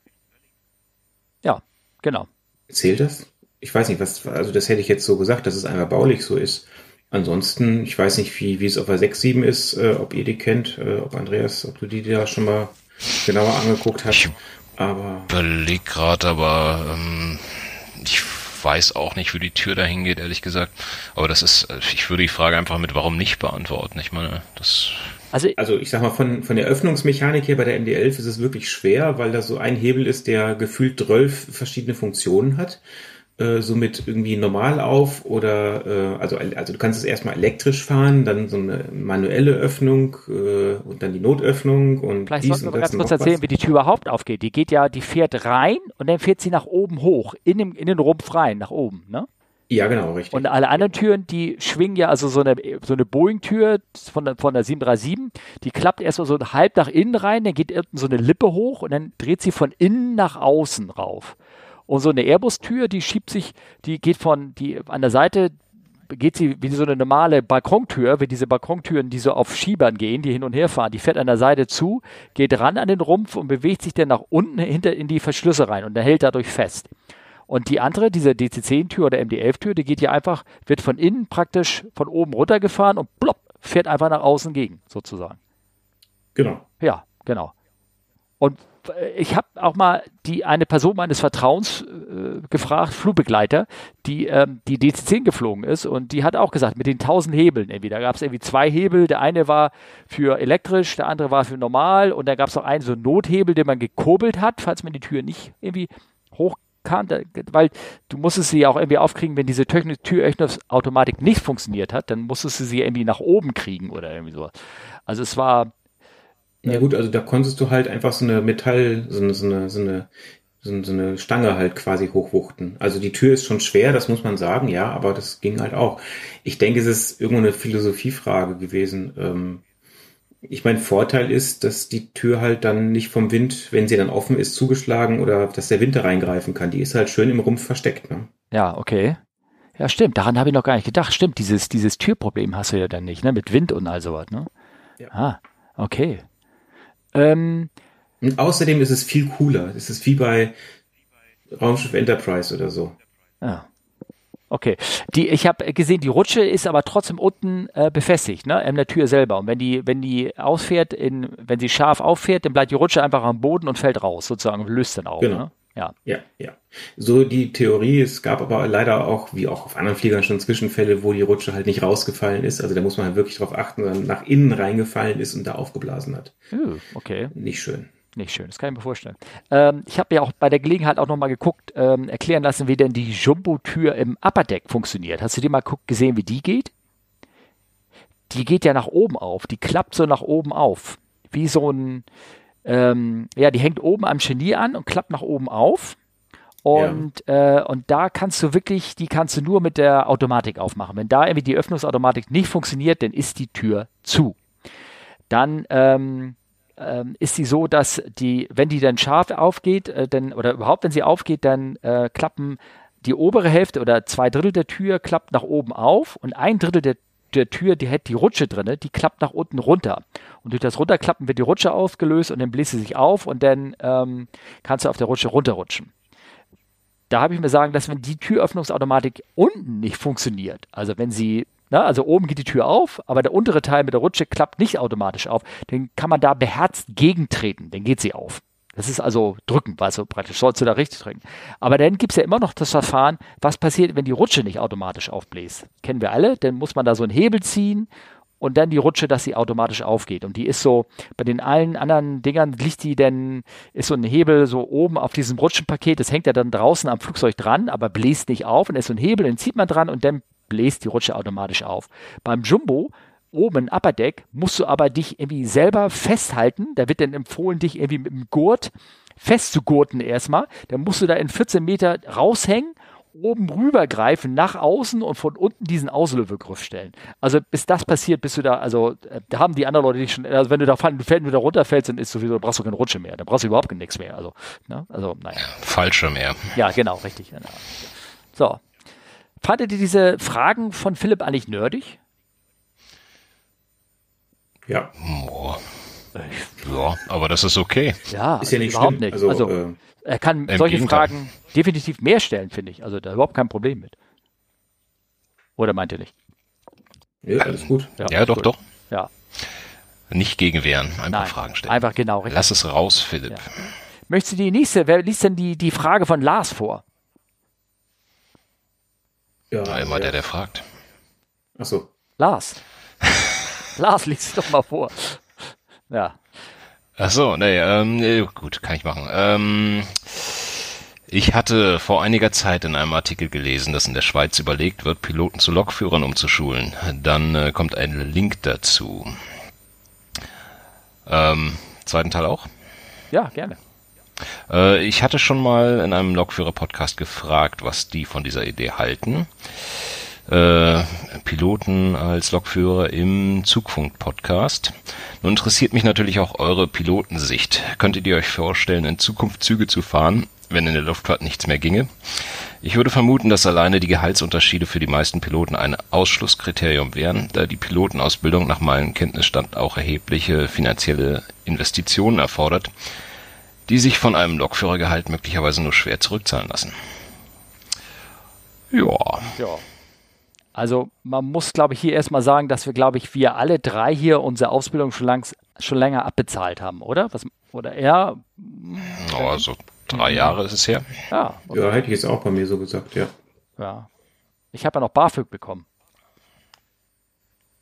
Ja, genau. Zählt das? Ich weiß nicht, was, also das hätte ich jetzt so gesagt, dass es einfach baulich so ist. Ansonsten, ich weiß nicht, wie, wie es auf der 6.7 ist, äh, ob ihr die kennt, äh, ob Andreas, ob du die da schon mal genauer angeguckt hast. aber. Überleg gerade, aber ähm, ich weiß auch nicht, wie die Tür dahin geht, ehrlich gesagt. Aber das ist, ich würde die Frage einfach mit warum nicht beantworten. Ich meine, das. Also, also ich sag mal, von, von der Öffnungsmechanik hier bei der MD11 ist es wirklich schwer, weil da so ein Hebel ist, der gefühlt 12 verschiedene Funktionen hat äh, somit irgendwie normal auf oder äh, also also du kannst es erstmal elektrisch fahren, dann so eine manuelle Öffnung äh, und dann die Notöffnung und vielleicht sollten wir ganz kurz erzählen, was. wie die Tür überhaupt aufgeht. Die geht ja, die fährt rein und dann fährt sie nach oben hoch in, dem, in den Rumpf rein nach oben, ne? Ja, genau, richtig. Und alle anderen Türen, die schwingen ja, also so eine, so eine Boeing-Tür von der, von der 737, die klappt erstmal so halb nach innen rein, dann geht unten so eine Lippe hoch und dann dreht sie von innen nach außen rauf. Und so eine Airbus-Tür, die schiebt sich, die geht von, die an der Seite geht sie wie so eine normale Balkontür, wie diese Balkontüren, die so auf Schiebern gehen, die hin und her fahren, die fährt an der Seite zu, geht ran an den Rumpf und bewegt sich dann nach unten hinter in die Verschlüsse rein und er hält dadurch fest. Und die andere, diese DC-10-Tür oder MD-11-Tür, die geht ja einfach, wird von innen praktisch von oben runtergefahren und plopp, fährt einfach nach außen gegen, sozusagen. Genau. Ja, genau. Und ich habe auch mal die eine Person meines Vertrauens äh, gefragt, Flugbegleiter, die ähm, die DC-10 geflogen ist. Und die hat auch gesagt, mit den tausend Hebeln irgendwie, da gab es irgendwie zwei Hebel, der eine war für elektrisch, der andere war für normal. Und da gab es noch einen so Nothebel, den man gekurbelt hat, falls man die Tür nicht irgendwie hochkam, da, weil du musstest sie ja auch irgendwie aufkriegen, wenn diese Türöffnungsautomatik nicht funktioniert hat, dann musstest du sie irgendwie nach oben kriegen oder irgendwie so. Also es war ja gut, also da konntest du halt einfach so eine Metall, so eine, so eine, so eine, so eine Stange halt quasi hochwuchten. Also die Tür ist schon schwer, das muss man sagen, ja, aber das ging halt auch. Ich denke, es ist irgendwo eine Philosophiefrage gewesen. Ähm, ich mein Vorteil ist, dass die Tür halt dann nicht vom Wind, wenn sie dann offen ist, zugeschlagen oder dass der Wind da reingreifen kann. Die ist halt schön im Rumpf versteckt. Ne? Ja, okay. Ja, stimmt. Daran habe ich noch gar nicht gedacht. Stimmt, dieses, dieses Türproblem hast du ja dann nicht, ne? Mit Wind und all sowas, ne? Ja. Ah, okay. Ähm, und außerdem ist es viel cooler. Es ist wie bei Raumschiff Enterprise oder so. Ja. Okay. Die, ich habe gesehen, die Rutsche ist aber trotzdem unten äh, befestigt, ne, in der Tür selber. Und wenn die, wenn die ausfährt, in, wenn sie scharf auffährt, dann bleibt die Rutsche einfach am Boden und fällt raus, sozusagen, löst dann auch. Genau. Ne? Ja. Ja, ja. So die Theorie, es gab aber leider auch, wie auch auf anderen Fliegern schon Zwischenfälle, wo die Rutsche halt nicht rausgefallen ist. Also da muss man halt wirklich drauf achten, dass nach innen reingefallen ist und da aufgeblasen hat. Uh, okay. Nicht schön. Nicht schön, das kann ich mir vorstellen. Ähm, ich habe ja auch bei der Gelegenheit auch nochmal geguckt, ähm, erklären lassen, wie denn die Jumbo-Tür im Upperdeck funktioniert. Hast du dir mal gesehen, wie die geht? Die geht ja nach oben auf, die klappt so nach oben auf. Wie so ein, ähm, ja, die hängt oben am Genie an und klappt nach oben auf. Und, ja. äh, und da kannst du wirklich, die kannst du nur mit der Automatik aufmachen. Wenn da irgendwie die Öffnungsautomatik nicht funktioniert, dann ist die Tür zu. Dann ähm, ähm, ist sie so, dass die, wenn die dann scharf aufgeht, äh, dann, oder überhaupt wenn sie aufgeht, dann äh, klappen die obere Hälfte oder zwei Drittel der Tür klappt nach oben auf und ein Drittel der der Tür, die hat die Rutsche drin, die klappt nach unten runter. Und durch das Runterklappen wird die Rutsche aufgelöst und dann bläst sie sich auf und dann ähm, kannst du auf der Rutsche runterrutschen. Da habe ich mir sagen, dass wenn die Türöffnungsautomatik unten nicht funktioniert, also wenn sie, na, ne, also oben geht die Tür auf, aber der untere Teil mit der Rutsche klappt nicht automatisch auf, dann kann man da beherzt gegentreten, dann geht sie auf. Das ist also drücken, weil so praktisch sollst du da richtig drücken. Aber dann gibt's ja immer noch das Verfahren, was passiert, wenn die Rutsche nicht automatisch aufbläst. Kennen wir alle, dann muss man da so einen Hebel ziehen und dann die Rutsche, dass sie automatisch aufgeht. Und die ist so, bei den allen anderen Dingern liegt die denn, ist so ein Hebel so oben auf diesem Rutschenpaket, das hängt ja dann draußen am Flugzeug dran, aber bläst nicht auf. Und ist so ein Hebel, den zieht man dran und dann bläst die Rutsche automatisch auf. Beim Jumbo oben Upper Deck musst du aber dich irgendwie selber festhalten. Da wird dann empfohlen, dich irgendwie mit dem Gurt festzugurten erstmal. Dann musst du da in 14 Meter raushängen, oben rübergreifen, nach außen und von unten diesen Auslöwegriff stellen. Also bis das passiert, bist du da, also äh, da haben die anderen Leute dich schon, also wenn du da fallen, wenn du da runterfällst, dann ist sowieso, brauchst du keine Rutsche mehr. Dann brauchst du überhaupt nichts mehr. Also, ne? also naja. Falsche mehr. Ja, genau, richtig. Genau. So. Fandet ihr diese Fragen von Philipp eigentlich nerdig? Ja. Boah. Ja, aber das ist okay. Ja, ist ja nicht überhaupt schlimm. nicht. Also, Also, äh, er kann solche. Fragen definitiv mehr stellen, finde ich. Also da überhaupt kein Problem mit. Oder meint ihr nicht? ja, alles gut. Ja, ist doch, gut. doch. Ja, Nicht gegenwehren, einfach nein. Fragen stellen. Einfach genau richtig. Lass es raus, Philipp. Ja. Möchtest du die nächste? Wer liest denn die, die Frage von Lars vor? Ja, Na, immer ja. der, der fragt. Achso. Lars. Lars, lies es doch mal vor. Ja. Ach so, nee, ähm, gut, kann ich machen. Ähm, ich hatte vor einiger Zeit in einem Artikel gelesen, dass in der Schweiz überlegt wird, Piloten zu Lokführern umzuschulen. Dann äh, kommt ein Link dazu. Ähm, zweiten Teil auch? Ja, gerne. Äh, ich hatte schon mal in einem Lokführer-Podcast gefragt, was die von dieser Idee halten. Äh, Piloten als Lokführer im Zugfunk-Podcast. Nun interessiert mich natürlich auch eure Pilotensicht. Könntet ihr euch vorstellen, in Zukunft Züge zu fahren, wenn in der Luftfahrt nichts mehr ginge? Ich würde vermuten, dass alleine die Gehaltsunterschiede für die meisten Piloten ein Ausschlusskriterium wären, da die Pilotenausbildung nach meinem Kenntnisstand auch erhebliche finanzielle Investitionen erfordert, die sich von einem Lokführergehalt möglicherweise nur schwer zurückzahlen lassen. Ja, Ja. Also man muss, glaube ich, hier erstmal sagen, dass wir, glaube ich, wir alle drei hier unsere Ausbildung schon, langs, schon länger abbezahlt haben, oder? Was, oder er? aber so drei Jahre ist es her. Ja, okay. Ja, hätte ich jetzt auch bei mir so gesagt, ja. ja. Ich habe ja noch BAföG bekommen.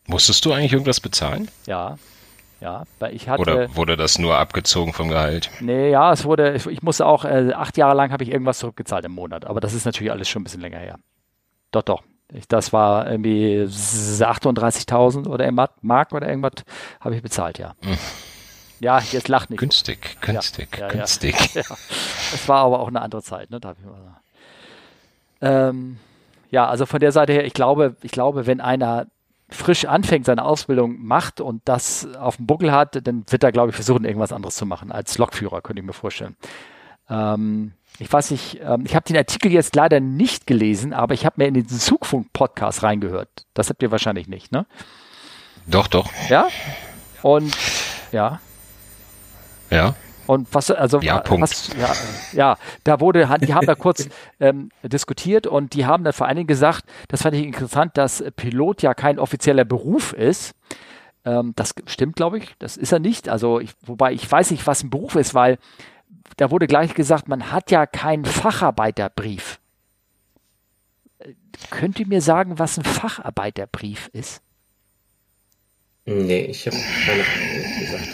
Musstest du eigentlich irgendwas bezahlen? Ja. Ja, weil ich hatte. Oder wurde das nur abgezogen vom Gehalt? Nee, ja, es wurde, ich, ich musste auch, äh, acht Jahre lang habe ich irgendwas zurückgezahlt im Monat, aber das ist natürlich alles schon ein bisschen länger her. Doch, doch. Das war irgendwie 38.000 oder irgendwas, Mark oder irgendwas, habe ich bezahlt, ja. Ja, jetzt lacht nicht. Günstig, günstig, ja, ja. günstig. Ja, es war aber auch eine andere Zeit, ne? Darf ich mal sagen. Ähm, ja, also von der Seite her, ich glaube, ich glaube, wenn einer frisch anfängt, seine Ausbildung macht und das auf dem Buckel hat, dann wird er, glaube ich, versuchen, irgendwas anderes zu machen als Lokführer, könnte ich mir vorstellen. Ähm, ich weiß nicht, ähm, ich habe den Artikel jetzt leider nicht gelesen, aber ich habe mir in den Zugfunk-Podcast reingehört. Das habt ihr wahrscheinlich nicht, ne? Doch, doch, Ja? Und ja, ja. und was, also, Ja, Punkt. was, ja, ja, da wurde, die haben da kurz ähm, diskutiert und die haben dann vor allen Dingen gesagt, das fand ich interessant, dass Pilot ja kein offizieller Beruf ist. Ähm, das stimmt, glaube ich. Das ist er nicht. Also, ich, wobei ich weiß nicht, was ein Beruf ist, weil da wurde gleich gesagt, man hat ja keinen Facharbeiterbrief. Könnt ihr mir sagen, was ein Facharbeiterbrief ist? Nee, ich habe keine Ahnung, gesagt.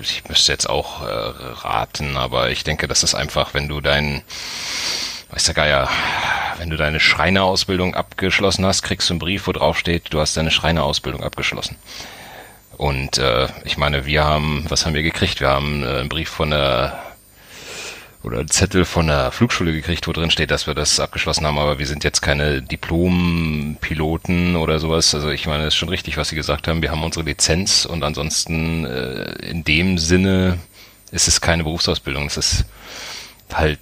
Ich müsste jetzt auch äh, raten, aber ich denke, das ist einfach, wenn du dein, weiß der Geier, wenn du deine Schreinerausbildung abgeschlossen hast, kriegst du einen Brief, wo drauf steht, du hast deine Schreinerausbildung abgeschlossen. Und äh, ich meine, wir haben, was haben wir gekriegt? Wir haben äh, einen Brief von der oder einen Zettel von der Flugschule gekriegt, wo drin steht, dass wir das abgeschlossen haben, aber wir sind jetzt keine Diplom-Piloten oder sowas. Also ich meine, das ist schon richtig, was Sie gesagt haben. Wir haben unsere Lizenz und ansonsten äh, in dem Sinne ist es keine Berufsausbildung. Es ist halt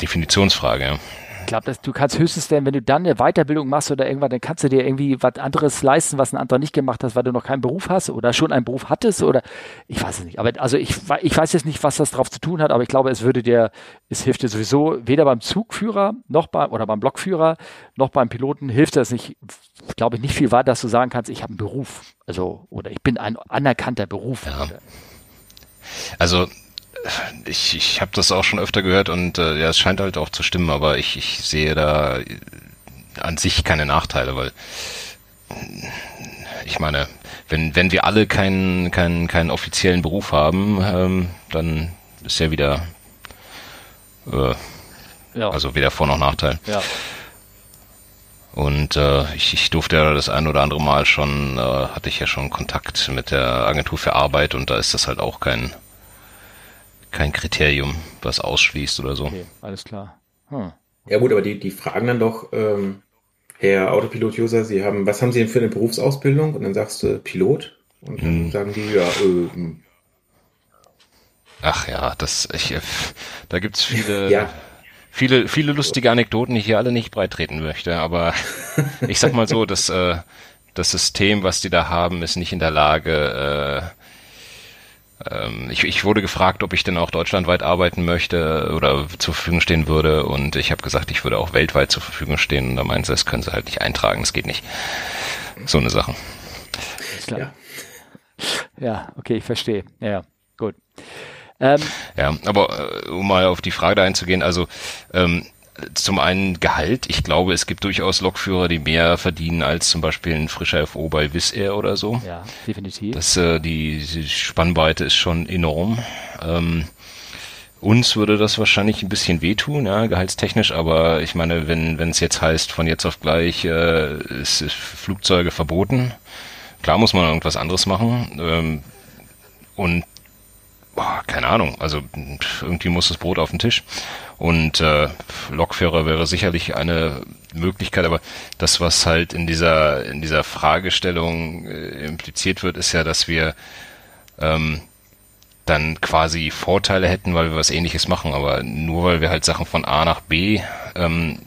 Definitionsfrage. Ja. Ich glaube, du kannst höchstens denn, wenn du dann eine Weiterbildung machst oder irgendwas, dann kannst du dir irgendwie was anderes leisten, was ein anderer nicht gemacht hat, weil du noch keinen Beruf hast oder schon einen Beruf hattest oder ich weiß es nicht. Aber also ich, ich weiß jetzt nicht, was das drauf zu tun hat, aber ich glaube, es würde dir, es hilft dir sowieso weder beim Zugführer noch beim oder beim Blockführer noch beim Piloten hilft das nicht, glaube ich, nicht viel weiter, dass du sagen kannst, ich habe einen Beruf. Also, oder ich bin ein anerkannter Beruf. Ja. Also ich, ich habe das auch schon öfter gehört und äh, ja, es scheint halt auch zu stimmen, aber ich, ich sehe da an sich keine Nachteile, weil ich meine, wenn, wenn wir alle keinen, keinen, keinen offiziellen Beruf haben, ähm, dann ist ja wieder äh, ja. also weder Vor- noch Nachteil. Ja. Und äh, ich, ich durfte ja das ein oder andere Mal schon, äh, hatte ich ja schon Kontakt mit der Agentur für Arbeit und da ist das halt auch kein, kein Kriterium, was ausschließt oder so. Okay, alles klar. Hm. Ja gut, aber die, die fragen dann doch, ähm, Herr Autopilot-User, Sie haben, was haben Sie denn für eine Berufsausbildung? Und dann sagst du Pilot. Und dann hm. sagen die, ja, äh, hm. Ach ja, das, ich, äh, da gibt's viele, ja viele, viele lustige Anekdoten, die ich hier alle nicht breitreten möchte, aber ich sag mal so, dass äh, das System, was die da haben, ist nicht in der Lage, äh, ich, ich wurde gefragt, ob ich denn auch deutschlandweit arbeiten möchte oder zur Verfügung stehen würde und ich habe gesagt, ich würde auch weltweit zur Verfügung stehen und da meinen sie, das können sie halt nicht eintragen, das geht nicht. So eine Sache. Ja. ja, okay, ich verstehe. Ja, gut. Ähm, ja, aber äh, um mal auf die Frage einzugehen, also ähm, zum einen Gehalt. Ich glaube, es gibt durchaus Lokführer, die mehr verdienen als zum Beispiel ein frischer FO bei Wizz Air oder so. Ja, definitiv. Das, äh, die, die Spannweite ist schon enorm. Ähm, uns würde das wahrscheinlich ein bisschen wehtun, ja, gehaltstechnisch, aber ich meine, wenn wenn es jetzt heißt, von jetzt auf gleich äh, ist, ist Flugzeuge verboten, klar muss man irgendwas anderes machen. Ähm, und boah, keine Ahnung, also irgendwie muss das Brot auf den Tisch. Und äh, Lokführer wäre sicherlich eine Möglichkeit, aber das, was halt in dieser, in dieser Fragestellung äh, impliziert wird, ist ja, dass wir ähm, dann quasi Vorteile hätten, weil wir was ähnliches machen, aber nur weil wir halt Sachen von A nach B ähm,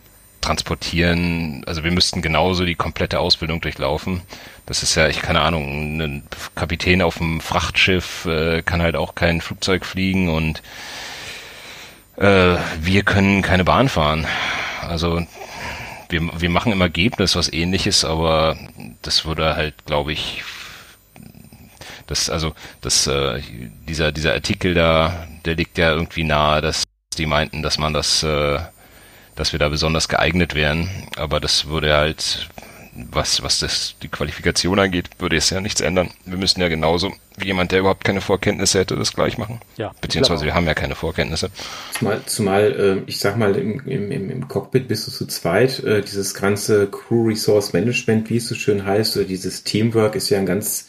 transportieren, also wir müssten genauso die komplette Ausbildung durchlaufen. Das ist ja, ich keine Ahnung, ein Kapitän auf dem Frachtschiff äh, kann halt auch kein Flugzeug fliegen und äh, wir können keine Bahn fahren. Also wir, wir machen im Ergebnis was ähnliches, aber das würde halt, glaube ich, das, also, das, äh, dieser, dieser Artikel da, der liegt ja irgendwie nahe, dass die meinten, dass man das äh, dass wir da besonders geeignet wären. Aber das würde halt, was, was das, die Qualifikation angeht, würde es ja nichts ändern. Wir müssen ja genauso wie jemand, der überhaupt keine Vorkenntnisse hätte, das gleich machen. Ja. Beziehungsweise wir haben ja keine Vorkenntnisse. Zumal, zumal äh, ich sag mal, im, im, im Cockpit bist du zu zweit. Äh, dieses ganze Crew Resource Management, wie es so schön heißt, oder dieses Teamwork ist ja ein ganz,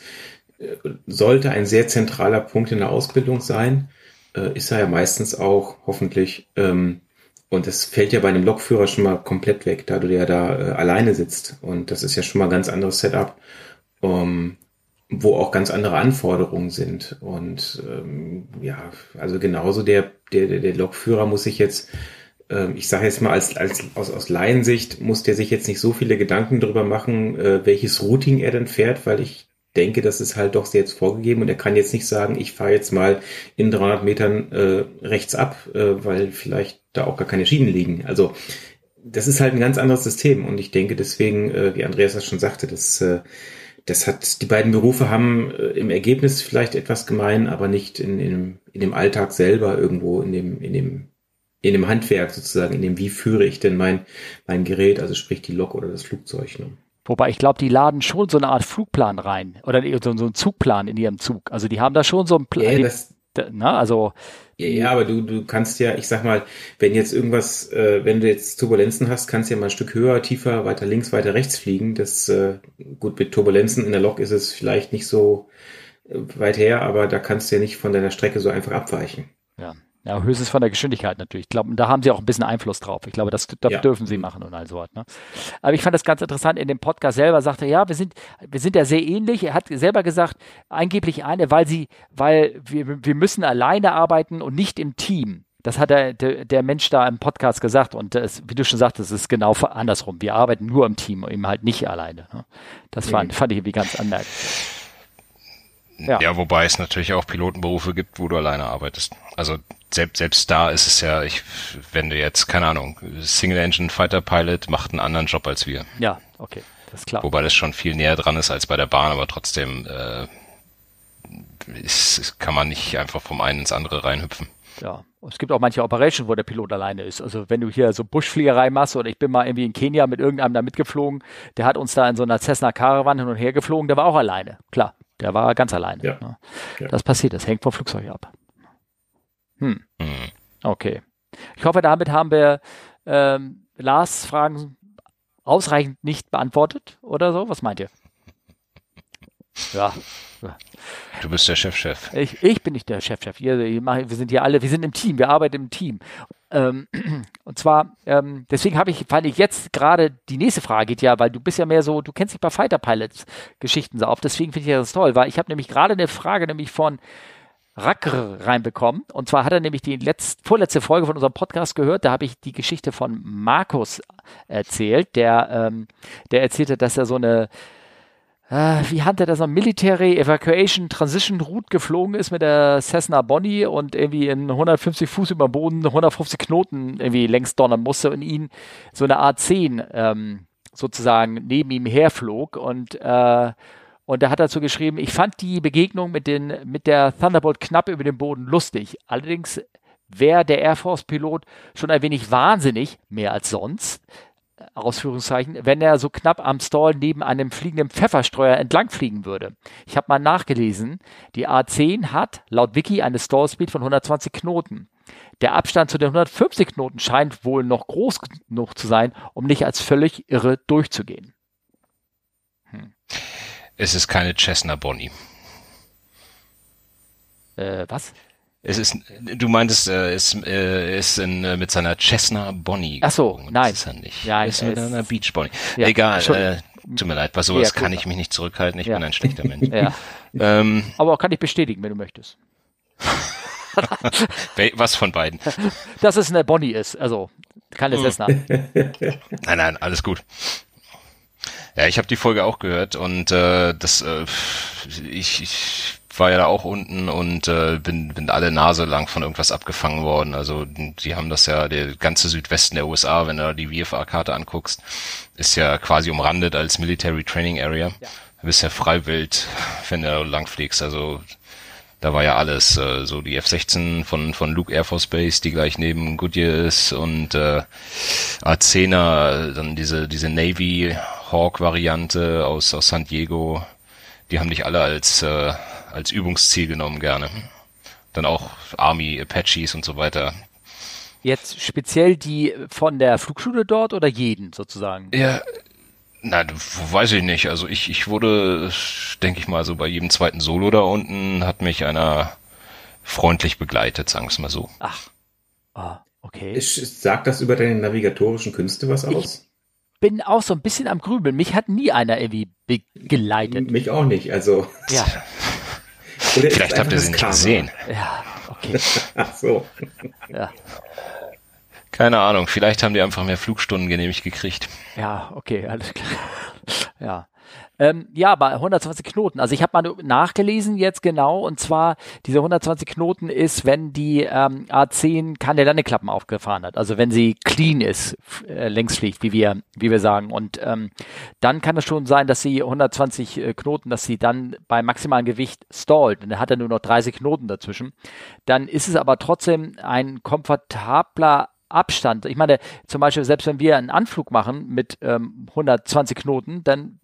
äh, sollte ein sehr zentraler Punkt in der Ausbildung sein. Äh, ist er ja meistens auch, hoffentlich. Ähm, und das fällt ja bei einem Lokführer schon mal komplett weg, da du ja da äh, alleine sitzt. Und das ist ja schon mal ein ganz anderes Setup, um, wo auch ganz andere Anforderungen sind. Und ähm, ja, also genauso der, der, der Lokführer muss sich jetzt, ähm, ich sage jetzt mal als, als aus, aus Laiensicht, muss der sich jetzt nicht so viele Gedanken darüber machen, äh, welches Routing er denn fährt, weil ich denke, das ist halt doch jetzt vorgegeben und er kann jetzt nicht sagen, ich fahre jetzt mal in 300 Metern äh, rechts ab, äh, weil vielleicht da auch gar keine Schienen liegen. Also das ist halt ein ganz anderes System und ich denke deswegen, äh, wie Andreas das schon sagte, das, äh, das hat, die beiden Berufe haben äh, im Ergebnis vielleicht etwas gemein, aber nicht in, in, in dem Alltag selber irgendwo, in dem, in dem, in dem Handwerk sozusagen, in dem, wie führe ich denn mein, mein Gerät, also sprich die Lok oder das Flugzeug. Ne? Wobei ich glaube, die laden schon so eine Art Flugplan rein oder so, so einen Zugplan in ihrem Zug. Also die haben da schon so einen Plan. Ja, na, also ja, ja, aber du, du kannst ja, ich sag mal, wenn jetzt irgendwas, äh, wenn du jetzt Turbulenzen hast, kannst du ja mal ein Stück höher, tiefer, weiter links, weiter rechts fliegen. Das äh, gut mit Turbulenzen in der Lok ist es vielleicht nicht so äh, weit her, aber da kannst du ja nicht von deiner Strecke so einfach abweichen. Ja. Ja, höchstens von der Geschwindigkeit natürlich. Ich glaube, da haben sie auch ein bisschen Einfluss drauf. Ich glaube, das, das ja. dürfen sie machen und all so was. Ne? Aber ich fand das ganz interessant. In dem Podcast selber sagte er, ja, wir sind, wir sind ja sehr ähnlich. Er hat selber gesagt, angeblich eine, weil sie, weil wir, wir müssen alleine arbeiten und nicht im Team. Das hat der, der, der Mensch da im Podcast gesagt. Und das, wie du schon sagtest, es ist genau andersrum. Wir arbeiten nur im Team, eben halt nicht alleine. Ne? Das fand, mhm. fand ich irgendwie ganz anmerkenswert. Ja. ja, wobei es natürlich auch Pilotenberufe gibt, wo du alleine arbeitest. Also selbst, selbst da ist es ja, ich, wenn du jetzt, keine Ahnung, Single Engine Fighter Pilot macht einen anderen Job als wir. Ja, okay, das ist klar. Wobei das schon viel näher dran ist als bei der Bahn, aber trotzdem, äh, ist, kann man nicht einfach vom einen ins andere reinhüpfen. Ja, es gibt auch manche Operationen, wo der Pilot alleine ist. Also wenn du hier so Buschfliegerei machst oder ich bin mal irgendwie in Kenia mit irgendeinem da mitgeflogen, der hat uns da in so einer Cessna Caravan hin und her geflogen, der war auch alleine. Klar, der war ganz alleine. Ja. Ne? Ja. Das passiert, das hängt vom Flugzeug ab. Hm. hm. Okay. Ich hoffe, damit haben wir ähm, Lars Fragen ausreichend nicht beantwortet oder so. Was meint ihr? Ja. Du bist der Chefchef. -Chef. Ich, ich bin nicht der Chefchef. -Chef. Wir, wir sind hier alle, wir sind im Team, wir arbeiten im Team. Ähm, und zwar, ähm, deswegen habe ich, fand ich jetzt gerade die nächste Frage geht ja, weil du bist ja mehr so, du kennst dich bei Fighter Pilots Geschichten so auf, deswegen finde ich das toll, weil ich habe nämlich gerade eine Frage nämlich von Racker reinbekommen. Und zwar hat er nämlich die letzte, vorletzte Folge von unserem Podcast gehört. Da habe ich die Geschichte von Markus erzählt, der, ähm, der erzählte, dass er so eine äh, wie hat er das noch, Military Evacuation Transition Route geflogen ist mit der Cessna Bonnie und irgendwie in 150 Fuß über dem Boden 150 Knoten irgendwie längs donnern musste und ihn so eine A10 ähm, sozusagen neben ihm herflog und äh, und da hat er dazu geschrieben, ich fand die Begegnung mit, den, mit der Thunderbolt knapp über den Boden lustig. Allerdings wäre der Air Force-Pilot schon ein wenig wahnsinnig, mehr als sonst, Ausführungszeichen, wenn er so knapp am Stall neben einem fliegenden Pfefferstreuer entlangfliegen würde. Ich habe mal nachgelesen, die A10 hat laut Wiki eine Stallspeed von 120 Knoten. Der Abstand zu den 150 Knoten scheint wohl noch groß genug zu sein, um nicht als völlig irre durchzugehen. Hm. Es ist keine Cessna Bonnie. Äh, was? Es ist, du meintest, äh, es äh, ist in, äh, mit seiner Cessna Bonnie. Ach so, nein. Das ist er nicht. Ja, ist mit einer Beach Bonnie. Ja, Egal, äh, tut mir leid, bei sowas ja, kann ich mich nicht zurückhalten. Ich ja. bin ein schlechter Mensch. Ja. Ähm, Aber kann ich bestätigen, wenn du möchtest. Was von beiden? Dass es eine Bonnie ist, also keine hm. Cessna. nein, nein, alles gut. Ja, ich habe die Folge auch gehört und äh, das äh, ich, ich war ja da auch unten und äh, bin, bin alle Nase lang von irgendwas abgefangen worden. Also die haben das ja, der ganze Südwesten der USA, wenn du da die VFA-Karte anguckst, ist ja quasi umrandet als Military Training Area. Ja. Du bist ja frei wild, wenn du lang fliegst. Also da war ja alles, äh, so die F-16 von, von Luke Air Force Base, die gleich neben Goodyear ist und äh, A-10er, dann diese, diese Navy Hawk Variante aus, aus San Diego, die haben dich alle als äh, als Übungsziel genommen gerne. Dann auch Army, Apaches und so weiter. Jetzt speziell die von der Flugschule dort oder jeden sozusagen? Ja, na, weiß ich nicht. Also ich, ich wurde, denke ich mal, so bei jedem zweiten Solo da unten hat mich einer freundlich begleitet, sagen wir es mal so. Ach, ah, okay. Ich, sagt das über deine navigatorischen Künste was aus? Ich bin auch so ein bisschen am Grübeln. Mich hat nie einer irgendwie begleitet. Mich auch nicht, also. Ja. Vielleicht habt ihr sie nicht gesehen. Ja, okay. Ach so. Ja. Keine Ahnung, vielleicht haben die einfach mehr Flugstunden genehmigt gekriegt. Ja, okay, alles klar. Ja. Ähm, ja, bei 120 Knoten. Also ich habe mal nachgelesen jetzt genau und zwar diese 120 Knoten ist, wenn die ähm, A10 keine Landeklappen aufgefahren hat. Also wenn sie clean ist, äh, längs fliegt, wie wir, wie wir sagen. Und ähm, dann kann es schon sein, dass sie 120 äh, Knoten, dass sie dann bei maximalem Gewicht stallt. Und dann hat er nur noch 30 Knoten dazwischen. Dann ist es aber trotzdem ein komfortabler Abstand. Ich meine, zum Beispiel, selbst wenn wir einen Anflug machen mit ähm, 120 Knoten, dann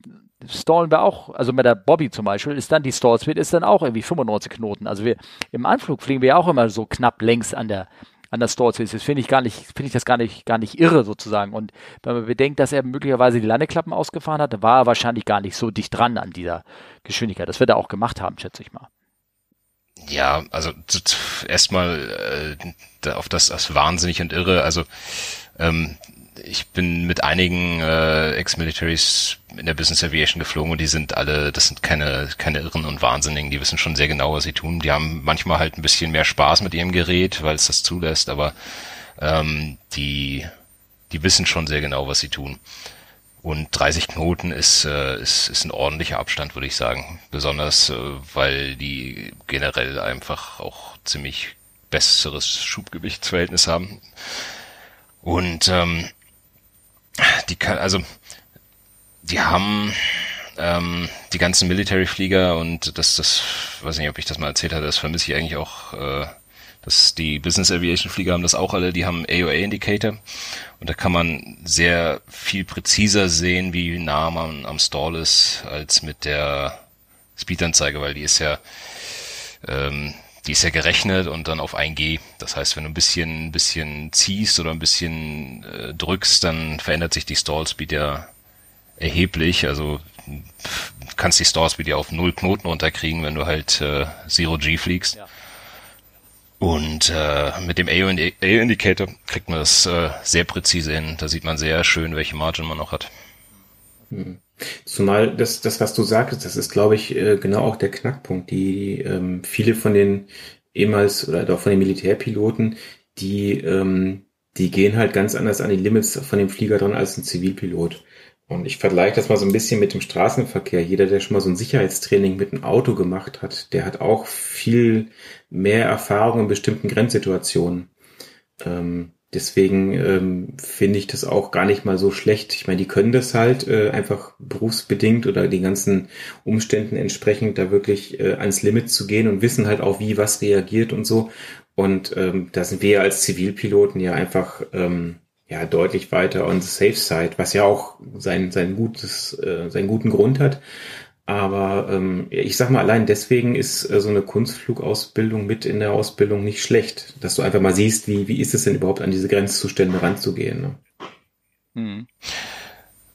stallen wir auch, also mit der Bobby zum Beispiel, ist dann die Stall Speed ist dann auch irgendwie 95 Knoten. Also wir im Anflug fliegen wir auch immer so knapp längs an der an der Stall Speed. Das finde ich gar nicht, finde ich das gar nicht, gar nicht irre sozusagen. Und wenn man bedenkt, dass er möglicherweise die Landeklappen ausgefahren hat, dann war er wahrscheinlich gar nicht so dicht dran an dieser Geschwindigkeit. Das wird er auch gemacht haben, schätze ich mal. Ja, also erstmal äh, auf das, das wahnsinnig und irre. Also ähm, ich bin mit einigen äh, Ex-Militaries in der Business Aviation geflogen und die sind alle, das sind keine, keine Irren und Wahnsinnigen, die wissen schon sehr genau, was sie tun. Die haben manchmal halt ein bisschen mehr Spaß mit ihrem Gerät, weil es das zulässt, aber ähm, die, die wissen schon sehr genau, was sie tun. Und 30 Knoten ist, äh, ist, ist ein ordentlicher Abstand, würde ich sagen. Besonders, äh, weil die generell einfach auch ziemlich besseres Schubgewichtsverhältnis haben. Und ähm, die kann, also die haben ähm, die ganzen Military-Flieger und das, das, weiß nicht, ob ich das mal erzählt hatte, das vermisse ich eigentlich auch, äh, dass die Business Aviation Flieger haben das auch alle, die haben AOA Indicator und da kann man sehr viel präziser sehen, wie nah man am Stall ist, als mit der Speedanzeige, weil die ist ja, ähm, die ist ja gerechnet und dann auf 1G. Das heißt, wenn du ein bisschen, ein bisschen ziehst oder ein bisschen äh, drückst, dann verändert sich die Stall Speed ja erheblich. Also kannst die Stall Speed ja auf null Knoten runterkriegen, wenn du halt äh, Zero G fliegst. Ja. Und äh, mit dem AO-Indicator kriegt man das äh, sehr präzise hin. Da sieht man sehr schön, welche Margin man noch hat. Hm. Zumal das, das, was du sagtest, das ist, glaube ich, äh, genau auch der Knackpunkt. Die ähm, viele von den ehemals oder doch von den Militärpiloten, die, ähm, die gehen halt ganz anders an die Limits von dem Flieger dran als ein Zivilpilot. Und ich vergleiche das mal so ein bisschen mit dem Straßenverkehr. Jeder, der schon mal so ein Sicherheitstraining mit einem Auto gemacht hat, der hat auch viel mehr Erfahrung in bestimmten Grenzsituationen. Ähm, deswegen ähm, finde ich das auch gar nicht mal so schlecht. Ich meine, die können das halt äh, einfach berufsbedingt oder den ganzen Umständen entsprechend da wirklich äh, ans Limit zu gehen und wissen halt auch, wie was reagiert und so. Und ähm, da sind wir als Zivilpiloten ja einfach ähm, ja deutlich weiter on the safe side, was ja auch sein sein gutes äh, seinen guten Grund hat. Aber ähm, ich sag mal, allein deswegen ist äh, so eine Kunstflugausbildung mit in der Ausbildung nicht schlecht, dass du einfach mal siehst, wie wie ist es denn überhaupt an diese Grenzzustände ranzugehen. Ne? Hm.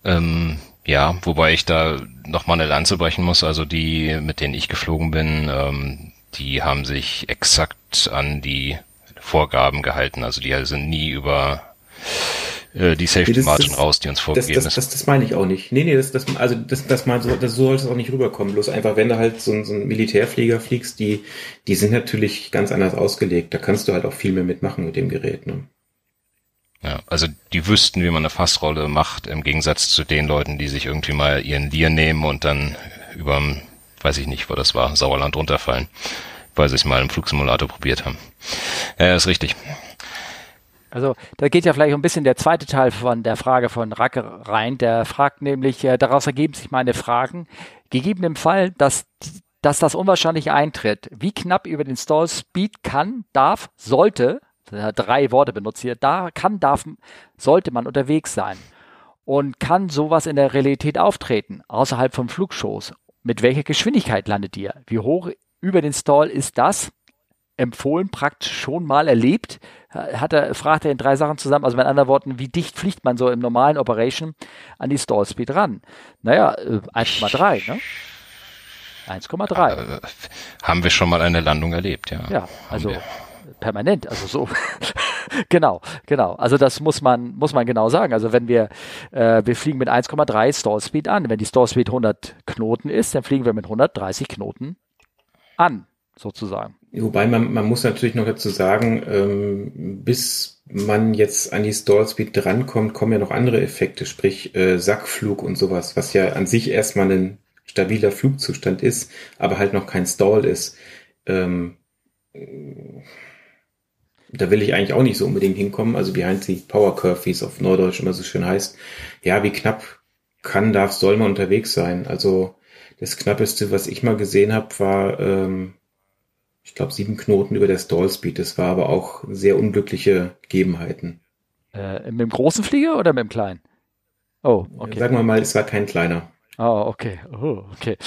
Ähm, ja, wobei ich da noch mal eine Lanze brechen muss. Also die, mit denen ich geflogen bin, ähm, die haben sich exakt an die Vorgaben gehalten. Also die sind nie über äh, die Safety das, Margin das, raus, die uns vorgegeben das, das, ist. Das, das meine ich auch nicht. Nee, nee, das, das, also das, das mal so, das so soll es auch nicht rüberkommen. Bloß einfach, wenn du halt so, so einen Militärflieger fliegst, die, die sind natürlich ganz anders ausgelegt. Da kannst du halt auch viel mehr mitmachen mit dem Gerät. Ne? Ja, also die wüssten, wie man eine Fassrolle macht, im Gegensatz zu den Leuten, die sich irgendwie mal ihren Lier nehmen und dann überm, weiß ich nicht, wo das war, Sauerland runterfallen, weil sie es mal im Flugsimulator probiert haben. Ja, ist richtig. Also da geht ja vielleicht ein bisschen der zweite Teil von der Frage von Racke rein. Der fragt nämlich, äh, daraus ergeben sich meine Fragen. Gegeben im Fall, dass, dass das unwahrscheinlich eintritt, wie knapp über den Stall Speed kann, darf, sollte, drei Worte benutzt hier, da kann, darf, sollte man unterwegs sein. Und kann sowas in der Realität auftreten, außerhalb von Flugshows? Mit welcher Geschwindigkeit landet ihr? Wie hoch über den Stall ist das? Empfohlen, praktisch schon mal erlebt? Hat er, fragt er in drei Sachen zusammen, also mit anderen Worten, wie dicht fliegt man so im normalen Operation an die Stall Speed ran? Naja, 1,3, äh, ne? 1,3. Äh, haben wir schon mal eine Landung erlebt, ja. Ja, also permanent, also so. genau, genau. Also das muss man, muss man genau sagen. Also wenn wir, äh, wir fliegen mit 1,3 Stall Speed an. Wenn die Stall Speed 100 Knoten ist, dann fliegen wir mit 130 Knoten an, sozusagen. Wobei man, man muss natürlich noch dazu sagen, ähm, bis man jetzt an die Stall Speed drankommt, kommen ja noch andere Effekte, sprich äh, Sackflug und sowas, was ja an sich erstmal ein stabiler Flugzustand ist, aber halt noch kein Stall ist. Ähm, da will ich eigentlich auch nicht so unbedingt hinkommen. Also behind the Power Curve, wie es auf Neudeutsch immer so schön heißt. Ja, wie knapp kann, darf, soll man unterwegs sein? Also das knappeste, was ich mal gesehen habe, war ähm, ich glaube, sieben Knoten über der Stallspeed. Das war aber auch sehr unglückliche Gegebenheiten. Äh, mit dem großen Flieger oder mit dem kleinen? Oh, okay. Sagen wir mal, es war kein kleiner. Oh, okay. Oh, okay.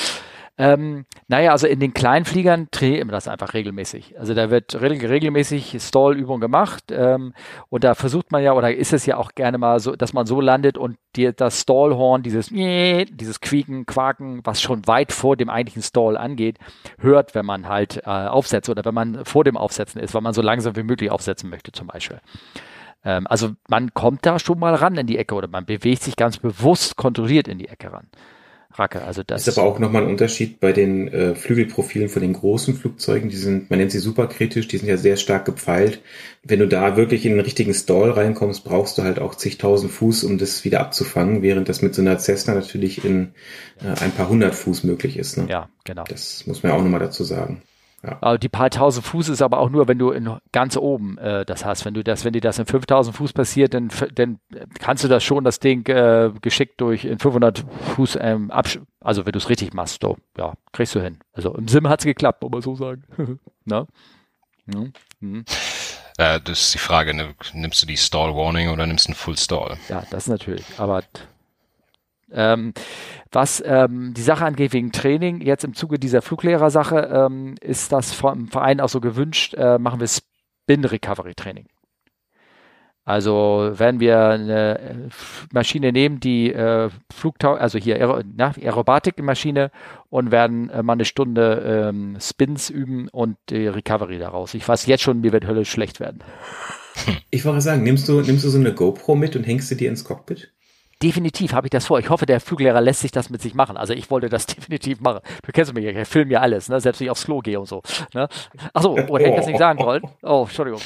Ähm, naja, also in den kleinen Fliegern trainiert man das einfach regelmäßig. Also da wird regelmäßig Stallübung gemacht ähm, und da versucht man ja, oder ist es ja auch gerne mal so, dass man so landet und dir das Stallhorn, dieses dieses Quieken, Quaken, was schon weit vor dem eigentlichen Stall angeht, hört, wenn man halt äh, aufsetzt oder wenn man vor dem Aufsetzen ist, weil man so langsam wie möglich aufsetzen möchte zum Beispiel ähm, also man kommt da schon mal ran in die Ecke oder man bewegt sich ganz bewusst kontrolliert in die Ecke ran. Racke. Also das ist aber auch nochmal ein Unterschied bei den äh, Flügelprofilen von den großen Flugzeugen. Die sind, man nennt sie superkritisch, die sind ja sehr stark gepfeilt. Wenn du da wirklich in den richtigen Stall reinkommst, brauchst du halt auch zigtausend Fuß, um das wieder abzufangen, während das mit so einer Cessna natürlich in äh, ein paar hundert Fuß möglich ist. Ne? Ja, genau. Das muss man ja auch nochmal dazu sagen. Ja. Aber die paar tausend Fuß ist aber auch nur, wenn du in ganz oben äh, das hast. Wenn du das, wenn dir das in 5000 Fuß passiert, dann, dann kannst du das schon, das Ding äh, geschickt durch in 500 Fuß ähm, absch also wenn du es richtig machst, so, ja, kriegst du hin. Also im Sim hat es geklappt, muss man so sagen. Na? Ja. Mhm. Äh, das ist die Frage, ne? nimmst du die Stall Warning oder nimmst du einen Full Stall? Ja, das natürlich. Aber ähm, was ähm, die Sache angeht wegen Training, jetzt im Zuge dieser Fluglehrersache ähm, ist das vom Verein auch so gewünscht, äh, machen wir Spin-Recovery-Training. Also werden wir eine äh, Maschine nehmen, die äh, Flugtau also hier Aer Aerobatik-Maschine und werden äh, mal eine Stunde ähm, Spins üben und die Recovery daraus. Ich weiß jetzt schon, mir wird Hölle schlecht werden. Ich wollte sagen, nimmst du, nimmst du so eine GoPro mit und hängst du dir ins Cockpit? Definitiv habe ich das vor. Ich hoffe, der Fluglehrer lässt sich das mit sich machen. Also ich wollte das definitiv machen. Du kennst mich ja, ich filme ja alles, ne? selbst wenn ich aufs Klo gehe und so. Ne? Achso, oh, hätte ich das nicht sagen wollen? Oh, Entschuldigung.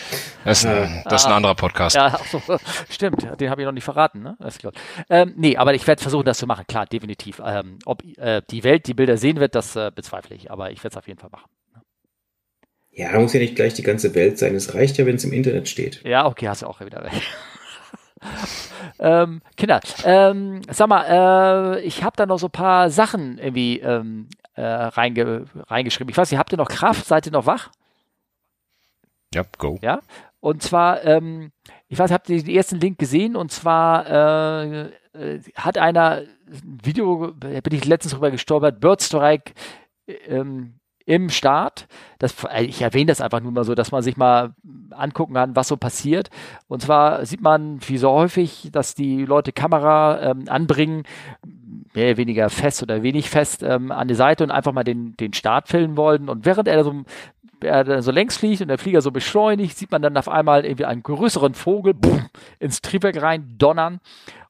Das ist ein, das ist ein ah, anderer Podcast. Ja, so, stimmt, den habe ich noch nicht verraten. Ne? Ähm, nee, aber ich werde versuchen, das zu machen. Klar, definitiv. Ähm, ob äh, die Welt die Bilder sehen wird, das äh, bezweifle ich, aber ich werde es auf jeden Fall machen. Ja, muss ja nicht gleich die ganze Welt sein. Es reicht ja, wenn es im Internet steht. Ja, okay, hast du auch wieder recht ähm, Kinder, ähm, sag mal, äh, ich habe da noch so ein paar Sachen irgendwie ähm, äh, reinge reingeschrieben. Ich weiß nicht, habt ihr noch Kraft? Seid ihr noch wach? Ja, go. Ja, und zwar, ähm, ich weiß, habt ihr den ersten Link gesehen? Und zwar äh, äh hat einer ein Video, da bin ich letztens drüber gestolpert, Birdstrike ähm, im Start. Das, äh, ich erwähne das einfach nur mal so, dass man sich mal angucken kann, was so passiert. Und zwar sieht man, wie so häufig, dass die Leute Kamera ähm, anbringen, mehr oder weniger fest oder wenig fest ähm, an die Seite und einfach mal den, den Start filmen wollen. Und während er so er so längs fliegt und der Flieger so beschleunigt, sieht man dann auf einmal irgendwie einen größeren Vogel boom, ins Triebwerk rein donnern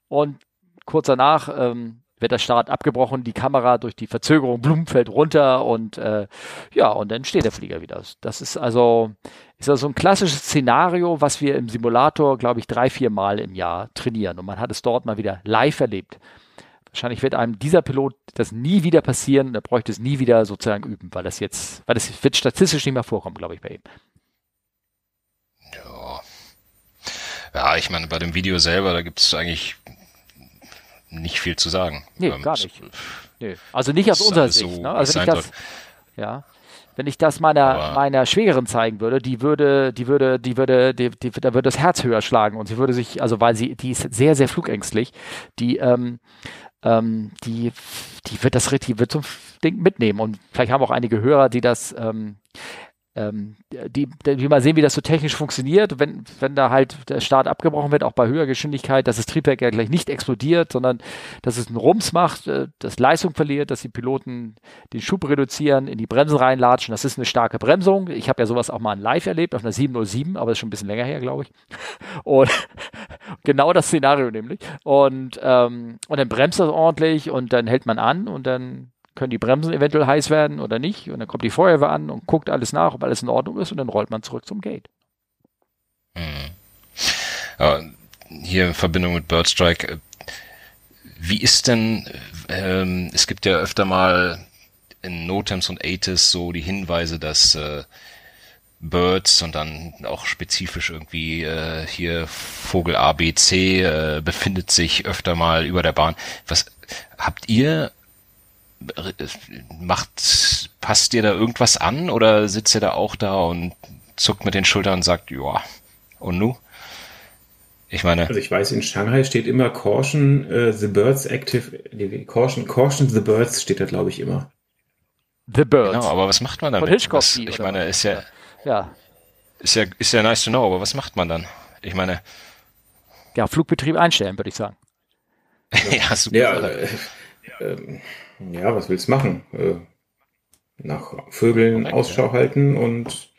und kurz danach ähm, wird der Start abgebrochen, die Kamera durch die Verzögerung blum, fällt runter und äh, ja, und dann steht der Flieger wieder. Das ist also, ist also ein klassisches Szenario, was wir im Simulator, glaube ich, drei, vier Mal im Jahr trainieren. Und man hat es dort mal wieder live erlebt. Wahrscheinlich wird einem dieser Pilot das nie wieder passieren, er bräuchte es nie wieder sozusagen üben, weil das jetzt, weil das wird statistisch nicht mehr vorkommen, glaube ich, bei ihm. Ja. Ja, ich meine, bei dem Video selber, da gibt es eigentlich nicht viel zu sagen. Nee, ähm, gar nicht. Nee. Also nicht aus unserer Sicht. So, ne? Also wenn ich das, ja, wenn ich das meiner, meiner Schwägerin zeigen würde, die würde, die würde, die würde, die, die, da würde das Herz höher schlagen und sie würde sich, also weil sie, die ist sehr, sehr flugängstlich, die, ähm, ähm, die, die wird das richtig, wird zum Ding mitnehmen und vielleicht haben auch einige Hörer, die das ähm, ähm, die, die mal sehen, wie das so technisch funktioniert, wenn, wenn da halt der Start abgebrochen wird, auch bei höherer Geschwindigkeit, dass das Triebwerk ja gleich nicht explodiert, sondern dass es einen Rums macht, äh, dass Leistung verliert, dass die Piloten den Schub reduzieren, in die Bremsen reinlatschen. Das ist eine starke Bremsung. Ich habe ja sowas auch mal live erlebt, auf einer 707, aber das ist schon ein bisschen länger her, glaube ich. Und genau das Szenario nämlich. Und, ähm, und dann bremst das ordentlich und dann hält man an und dann können die Bremsen eventuell heiß werden oder nicht. Und dann kommt die Feuerwehr an und guckt alles nach, ob alles in Ordnung ist und dann rollt man zurück zum Gate. Hm. Hier in Verbindung mit Birdstrike, äh, wie ist denn, ähm, es gibt ja öfter mal in Notems und ATIS so die Hinweise, dass äh, Birds und dann auch spezifisch irgendwie äh, hier Vogel ABC äh, befindet sich öfter mal über der Bahn. Was habt ihr macht, passt dir da irgendwas an oder sitzt ihr da auch da und zuckt mit den Schultern und sagt, ja, und nu? Ich meine. Also ich weiß, in Shanghai steht immer Caution uh, the Birds Active, Caution, Caution the Birds steht da glaube ich immer. The Birds. Genau, aber was macht man damit? Von Hitchcock was, ich meine, ist ja, ja, ist ja, ist ja nice to know, aber was macht man dann? Ich meine. Ja, Flugbetrieb einstellen, würde ich sagen. ja, super. Ja, äh, äh, ja, was willst du machen? Äh, nach Vögeln Korrekt, Ausschau ja. halten und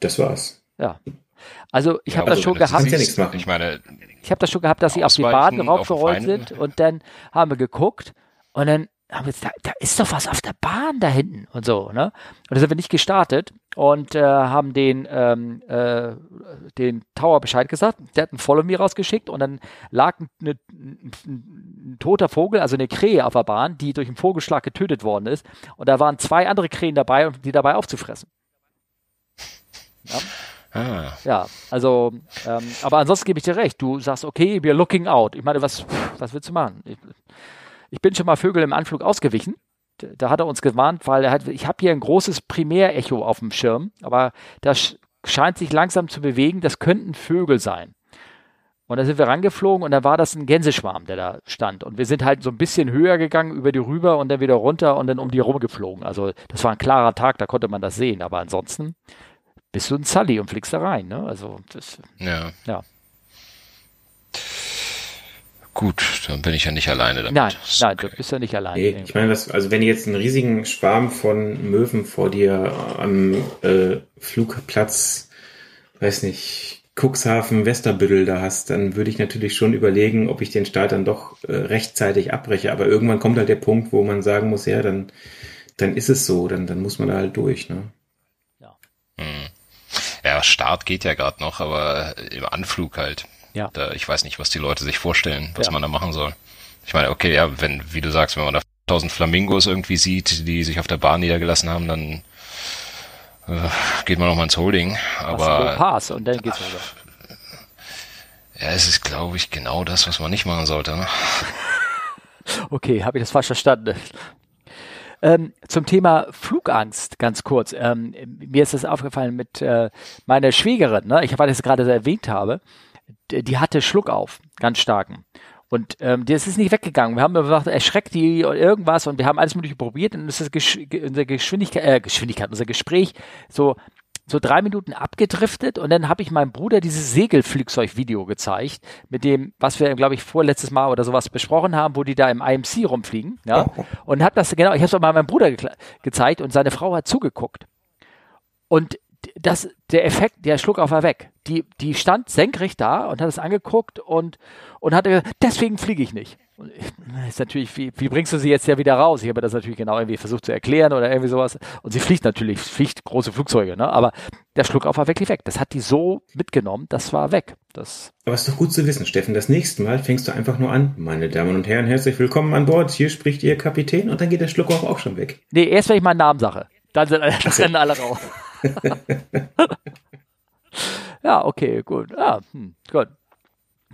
das war's. Ja. Also ich ja, habe das schon das gehabt. Ja nichts machen. Ich meine, ich habe das schon gehabt, dass sie auf die Bahn raufgerollt sind und dann haben wir geguckt und dann haben wir, da, da ist doch was auf der Bahn da hinten und so, ne? Und da sind wir nicht gestartet und äh, haben den, ähm, äh, den Tower Bescheid gesagt. Der hat ein Follow Me rausgeschickt und dann lag ein, ein, ein, toter Vogel, also eine Krähe auf der Bahn, die durch einen Vogelschlag getötet worden ist. Und da waren zwei andere Krähen dabei, die dabei aufzufressen. Ja? Ah. Ja, also, ähm, aber ansonsten gebe ich dir recht. Du sagst, okay, we're looking out. Ich meine, was, was willst du machen? Ich, ich bin schon mal Vögel im Anflug ausgewichen. Da hat er uns gewarnt, weil er hat, ich habe hier ein großes Primärecho auf dem Schirm, aber das scheint sich langsam zu bewegen. Das könnten Vögel sein. Und dann sind wir rangeflogen und dann war das ein Gänseschwarm, der da stand. Und wir sind halt so ein bisschen höher gegangen, über die rüber und dann wieder runter und dann um die rumgeflogen. Also das war ein klarer Tag, da konnte man das sehen. Aber ansonsten bist du ein Sully und fliegst da rein. Ne? Also das, ja. ja. Gut, dann bin ich ja nicht alleine damit. Nein, nein, du bist ja nicht alleine. Nee, ich meine, also wenn du jetzt einen riesigen Schwarm von Möwen vor dir am äh, Flugplatz, weiß nicht, Cuxhaven, Westerbüttel da hast, dann würde ich natürlich schon überlegen, ob ich den Start dann doch äh, rechtzeitig abbreche. Aber irgendwann kommt halt der Punkt, wo man sagen muss, ja, dann, dann ist es so, dann, dann muss man da halt durch. Ne? Ja. Hm. ja, Start geht ja gerade noch, aber im Anflug halt. Ja. Da, ich weiß nicht, was die Leute sich vorstellen, was ja. man da machen soll. Ich meine, okay, ja, wenn, wie du sagst, wenn man da tausend Flamingos irgendwie sieht, die sich auf der Bahn niedergelassen haben, dann äh, geht man noch mal ins Holding. Aber Pass und dann geht's weiter. Ja, es ist, glaube ich, genau das, was man nicht machen sollte. Ne? okay, habe ich das falsch verstanden. Ähm, zum Thema Flugangst ganz kurz. Ähm, mir ist das aufgefallen mit äh, meiner Schwägerin, ne? ich, weil ich es gerade so erwähnt habe, die hatte Schluck auf, ganz starken. Und ähm, das ist nicht weggegangen. Wir haben gesagt, erschreckt die irgendwas und wir haben alles Mögliche probiert und ist das Gesch unsere Geschwindigkeit, äh, Geschwindigkeit, unser Gespräch so so drei Minuten abgedriftet und dann habe ich meinem Bruder dieses Segelflugzeug-Video gezeigt, mit dem, was wir, glaube ich, vorletztes Mal oder sowas besprochen haben, wo die da im IMC rumfliegen, ja, und habe das, genau, ich habe es mal meinem Bruder ge gezeigt und seine Frau hat zugeguckt. Und das, der Effekt, der Schluck auf war weg. Die, die stand senkrecht da und hat es angeguckt und, und hat gesagt, deswegen fliege ich nicht. Und ist natürlich, wie, wie bringst du sie jetzt ja wieder raus? Ich habe das natürlich genau irgendwie versucht zu erklären oder irgendwie sowas. Und sie fliegt natürlich, fliegt große Flugzeuge, ne? Aber der Schluck auf war wirklich weg. Das hat die so mitgenommen, das war weg. Das Aber ist doch gut zu wissen, Steffen. Das nächste Mal fängst du einfach nur an. Meine Damen und Herren, herzlich willkommen an Bord. Hier spricht Ihr Kapitän und dann geht der Schluck auf auch schon weg. Nee, erst wenn ich meinen Namen sage. Dann sind alle, rennen alle raus. ja, okay, gut. Ja, hm, gut.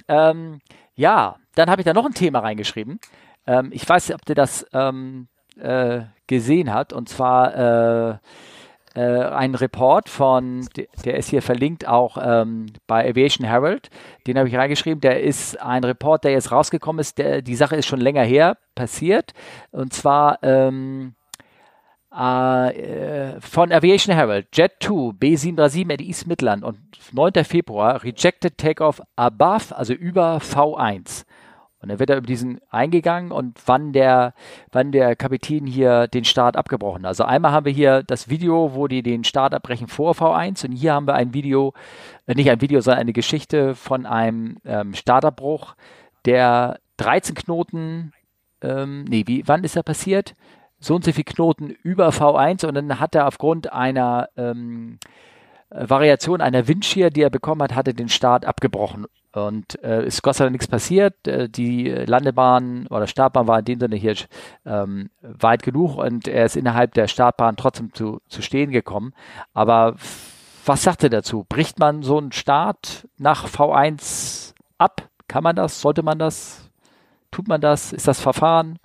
Ähm, ja, dann habe ich da noch ein Thema reingeschrieben. Ähm, ich weiß nicht, ob ihr das ähm, äh, gesehen habt. Und zwar äh, äh, ein Report von, der ist hier verlinkt auch ähm, bei Aviation Herald. Den habe ich reingeschrieben. Der ist ein Report, der jetzt rausgekommen ist. Der, die Sache ist schon länger her passiert. Und zwar ähm, äh, von Aviation Herald, Jet 2, B737 at East Midland und 9. Februar, Rejected Takeoff above, also über V1. Und dann wird er über diesen eingegangen und wann der, wann der Kapitän hier den Start abgebrochen hat. Also einmal haben wir hier das Video, wo die den Start abbrechen vor V1 und hier haben wir ein Video, äh, nicht ein Video, sondern eine Geschichte von einem ähm, Startabbruch, der 13 Knoten, ähm, nee, wie, wann ist er passiert? So und so viele Knoten über V1 und dann hat er aufgrund einer ähm, äh, Variation einer Windschier, die er bekommen hat, hatte den Start abgebrochen. Und äh, ist Gott sei Dank nichts passiert. Äh, die Landebahn oder Startbahn war in dem Sinne hier ähm, weit genug und er ist innerhalb der Startbahn trotzdem zu, zu stehen gekommen. Aber was sagt er dazu? Bricht man so einen Start nach V1 ab? Kann man das? Sollte man das? Tut man das? Ist das Verfahren?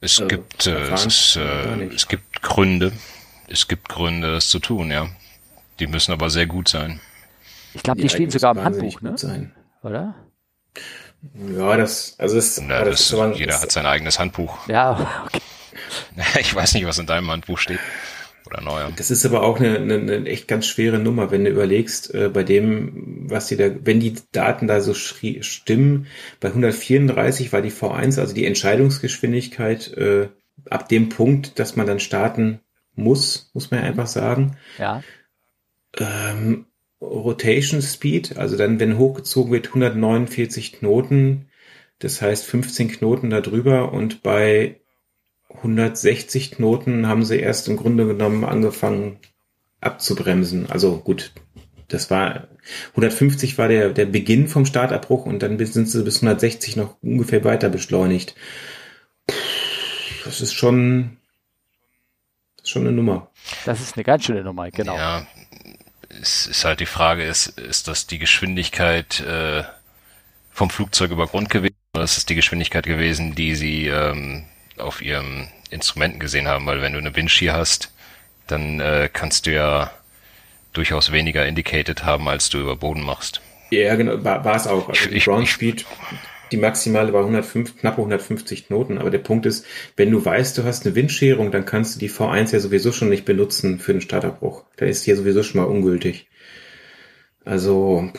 Es also, gibt äh, es, ist, äh, es gibt Gründe. Es gibt Gründe, das zu tun, ja. Die müssen aber sehr gut sein. Ich glaube, die, die stehen sogar im Handbuch, ne? Sein. Oder? Ja, das, also es, Na, das, das, jeder hat sein eigenes Handbuch. Ja, okay. Ich weiß nicht, was in deinem Handbuch steht oder neuer. Das ist aber auch eine, eine, eine echt ganz schwere Nummer, wenn du überlegst, äh, bei dem, was die da, wenn die Daten da so stimmen, bei 134 war die V1, also die Entscheidungsgeschwindigkeit, äh, ab dem Punkt, dass man dann starten muss, muss man ja einfach sagen. Ja. Ähm, Rotation Speed, also dann, wenn hochgezogen wird, 149 Knoten, das heißt 15 Knoten darüber und bei 160 Knoten haben sie erst im Grunde genommen angefangen abzubremsen. Also gut, das war 150 war der, der Beginn vom Startabbruch und dann sind sie bis 160 noch ungefähr weiter beschleunigt. Das ist schon, das ist schon eine Nummer. Das ist eine ganz schöne Nummer, genau. Ja, es ist halt die Frage, ist, ist das die Geschwindigkeit äh, vom Flugzeug über Grund gewesen oder ist es die Geschwindigkeit gewesen, die sie ähm, auf ihrem Instrumenten gesehen haben? Weil wenn du eine Windshear hast, dann äh, kannst du ja durchaus weniger indicated haben, als du über Boden machst. Ja, genau, war, es auch. Also ich, Ground Speed, die maximale war 105, knappe 150 Knoten. Aber der Punkt ist, wenn du weißt, du hast eine Windscherung, dann kannst du die V1 ja sowieso schon nicht benutzen für den Starterbruch. Da ist hier sowieso schon mal ungültig. Also.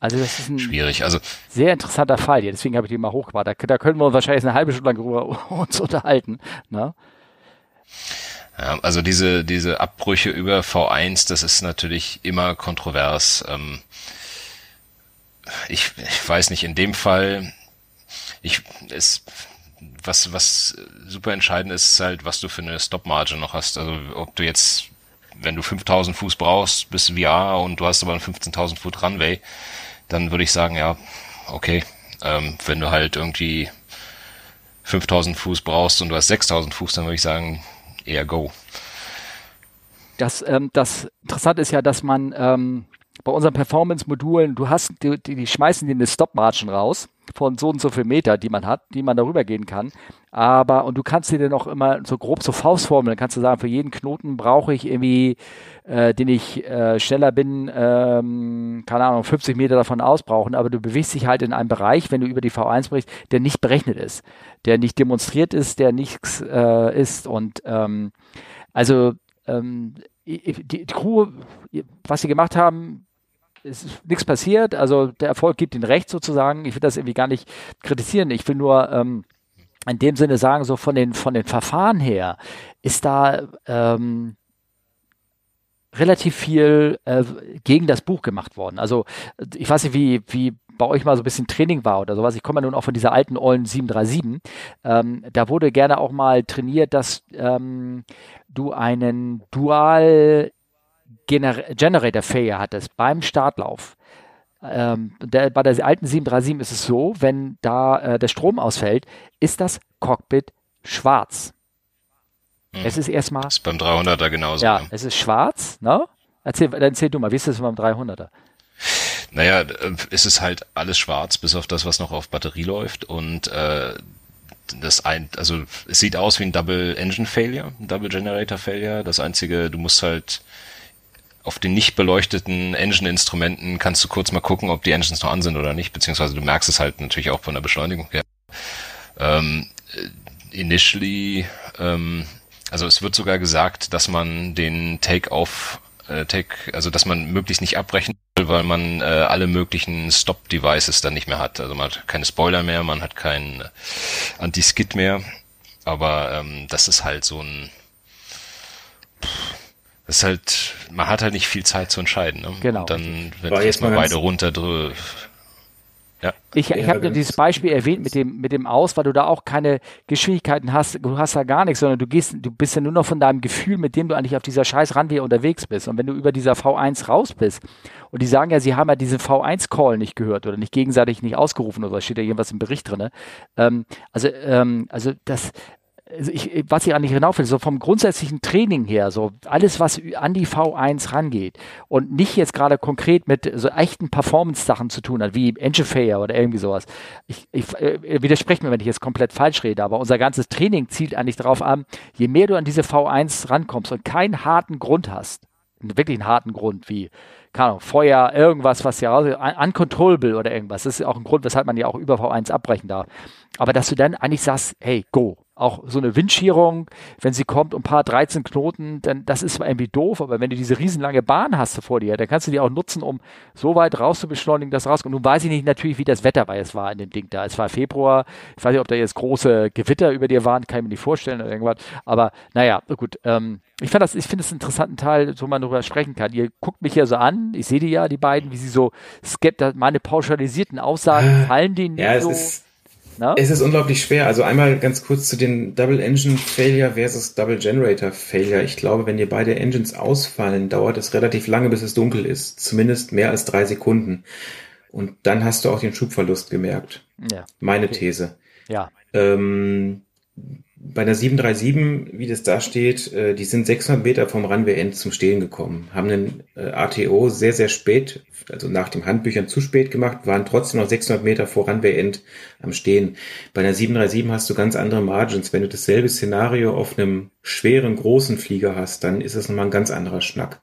Also das ist ein schwierig. Also sehr interessanter Fall hier. Deswegen habe ich den mal hochgebracht. Da, da können wir uns wahrscheinlich eine halbe Stunde lang drüber uns unterhalten. Ne? Ja, also diese, diese Abbrüche über V1, das ist natürlich immer kontrovers. Ähm, ich, ich weiß nicht, in dem Fall, ich, es, was, was super entscheidend ist, ist halt, was du für eine Stop-Margin noch hast. Also, ob du jetzt, wenn du 5000 Fuß brauchst, bis VR und du hast aber einen 15.000 Fuß Runway, dann würde ich sagen, ja, okay. Ähm, wenn du halt irgendwie 5000 Fuß brauchst und du hast 6000 Fuß, dann würde ich sagen, eher Go. Das, ähm, das Interessante ist ja, dass man ähm, bei unseren Performance-Modulen, du hast, die, die schmeißen dir eine Stop-Margin raus von so und so viel Meter, die man hat, die man darüber gehen kann. Aber, und du kannst dir dann auch immer so grob so Faustformeln, kannst du sagen, für jeden Knoten brauche ich irgendwie, äh, den ich äh, schneller bin, ähm, keine Ahnung, 50 Meter davon ausbrauchen, aber du bewegst dich halt in einem Bereich, wenn du über die V1 brichst, der nicht berechnet ist, der nicht demonstriert ist, der nichts äh, ist. Und ähm, also ähm, die, die Crew, was sie gemacht haben, es ist nichts passiert. Also der Erfolg gibt ihnen recht sozusagen. Ich will das irgendwie gar nicht kritisieren. Ich will nur ähm, in dem Sinne sagen, so von den, von den Verfahren her ist da ähm, relativ viel äh, gegen das Buch gemacht worden. Also ich weiß nicht, wie, wie bei euch mal so ein bisschen Training war oder sowas. Ich komme ja nun auch von dieser alten ollen 737. Ähm, da wurde gerne auch mal trainiert, dass ähm, du einen Dual Gener Generator Failure hattest beim Startlauf. Ähm, der, bei der alten 737 ist es so, wenn da äh, der Strom ausfällt, ist das Cockpit schwarz. Hm. Es ist erstmal. Das ist beim 300er genauso. Ja, ne? es ist schwarz, ne? Erzähl, dann erzähl du mal, wie ist das beim 300er? Naja, äh, es ist halt alles schwarz, bis auf das, was noch auf Batterie läuft und äh, das ein, also es sieht aus wie ein Double Engine Failure, ein Double Generator Failure. Das einzige, du musst halt auf den nicht beleuchteten Engine-Instrumenten kannst du kurz mal gucken, ob die Engines noch an sind oder nicht, beziehungsweise du merkst es halt natürlich auch von der Beschleunigung her. Ähm, initially, ähm, also es wird sogar gesagt, dass man den Take-off, äh, Take, also dass man möglichst nicht abbrechen will, weil man äh, alle möglichen Stop-Devices dann nicht mehr hat. Also man hat keine Spoiler mehr, man hat keinen Anti-Skid mehr, aber ähm, das ist halt so ein pff, das ist halt, man hat halt nicht viel Zeit zu entscheiden. Ne? Genau. Und dann, wenn War jetzt mal beide runter ja. Ich, ich habe dieses Beispiel erwähnt mit dem, mit dem Aus, weil du da auch keine Geschwindigkeiten hast. Du hast da gar nichts, sondern du gehst, du bist ja nur noch von deinem Gefühl, mit dem du eigentlich auf dieser scheiß Runway unterwegs bist. Und wenn du über dieser V1 raus bist und die sagen ja, sie haben ja diesen V1-Call nicht gehört oder nicht gegenseitig nicht ausgerufen oder steht ja irgendwas im Bericht drin. Ähm, also, ähm, also das, also ich, was ich eigentlich hinauf will, so vom grundsätzlichen Training her, so alles, was an die V1 rangeht und nicht jetzt gerade konkret mit so echten Performance-Sachen zu tun hat, wie Engine Failure oder irgendwie sowas. Ich, ich äh, widerspreche mir, wenn ich jetzt komplett falsch rede, aber unser ganzes Training zielt eigentlich darauf an, je mehr du an diese V1 rankommst und keinen harten Grund hast, wirklich einen harten Grund, wie keine Ahnung, Feuer, irgendwas, was ja raus, uncontrollable oder irgendwas. Das ist auch ein Grund, weshalb man ja auch über V1 abbrechen darf. Aber dass du dann eigentlich sagst, hey, go, auch so eine Windschierung, wenn sie kommt, um ein paar 13 Knoten, dann das ist irgendwie doof, aber wenn du diese riesenlange Bahn hast vor dir, dann kannst du die auch nutzen, um so weit rauszubeschleunigen, dass rauskommt. Nun weiß ich nicht natürlich, wie das Wetter bei es war in dem Ding da. Es war Februar, ich weiß nicht, ob da jetzt große Gewitter über dir waren, kann ich mir nicht vorstellen oder irgendwas, aber naja, gut, ähm, ich fand das, ich finde es einen interessanten Teil, wo man darüber sprechen kann. Ihr guckt mich ja so an, ich sehe die ja, die beiden, wie sie so skeptisch, meine pauschalisierten Aussagen fallen denen ja, so. Ist No? Es ist unglaublich schwer. Also einmal ganz kurz zu den Double Engine Failure versus Double Generator Failure. Ich glaube, wenn dir beide Engines ausfallen, dauert es relativ lange, bis es dunkel ist. Zumindest mehr als drei Sekunden. Und dann hast du auch den Schubverlust gemerkt. Ja. Meine okay. These. Ja. Ähm, bei einer 737, wie das da steht, äh, die sind 600 Meter vom Runway-End zum Stehen gekommen, haben einen äh, ATO sehr, sehr spät, also nach den Handbüchern zu spät gemacht, waren trotzdem noch 600 Meter vor Runway-End am Stehen. Bei einer 737 hast du ganz andere Margins. Wenn du dasselbe Szenario auf einem schweren, großen Flieger hast, dann ist das nochmal ein ganz anderer Schnack.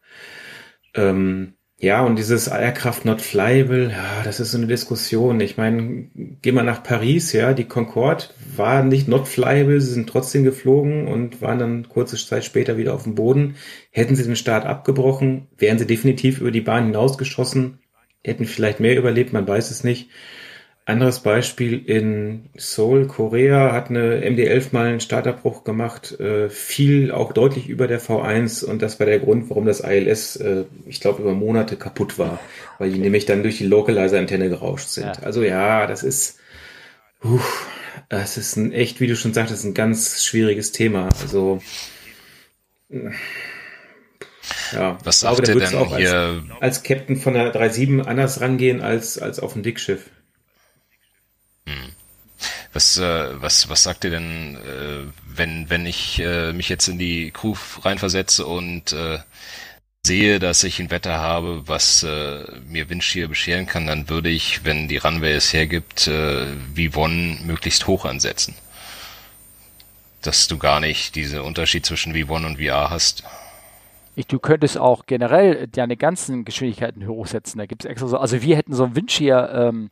Ähm, ja, und dieses Aircraft not flyable, ja, das ist so eine Diskussion. Ich meine, geh mal nach Paris, ja, die Concorde war nicht not flyable, sie sind trotzdem geflogen und waren dann kurze Zeit später wieder auf dem Boden. Hätten sie den Start abgebrochen, wären sie definitiv über die Bahn hinausgeschossen, hätten vielleicht mehr überlebt, man weiß es nicht. Anderes Beispiel in Seoul, Korea, hat eine MD-11 mal einen Starterbruch gemacht, äh, fiel auch deutlich über der V1 und das war der Grund, warum das ILS, äh, ich glaube, über Monate kaputt war, weil die nämlich dann durch die Localizer-Antenne gerauscht sind. Ja. Also ja, das ist, uh, das ist ein echt, wie du schon sagtest, ein ganz schwieriges Thema. Also ja, was sagt glaube, da denn hier? Als, als Captain von der 37 anders rangehen als, als auf dem Dickschiff. Was, äh, was, was sagt ihr denn, äh, wenn, wenn ich äh, mich jetzt in die Crew reinversetze und äh, sehe, dass ich ein Wetter habe, was äh, mir Windschier bescheren kann, dann würde ich, wenn die Runway es hergibt, äh, wie One möglichst hoch ansetzen. Dass du gar nicht diesen Unterschied zwischen V1 und VR hast. Ich, du könntest auch generell deine ganzen Geschwindigkeiten hochsetzen. Da gibt es extra so, also wir hätten so ein Windschier ähm,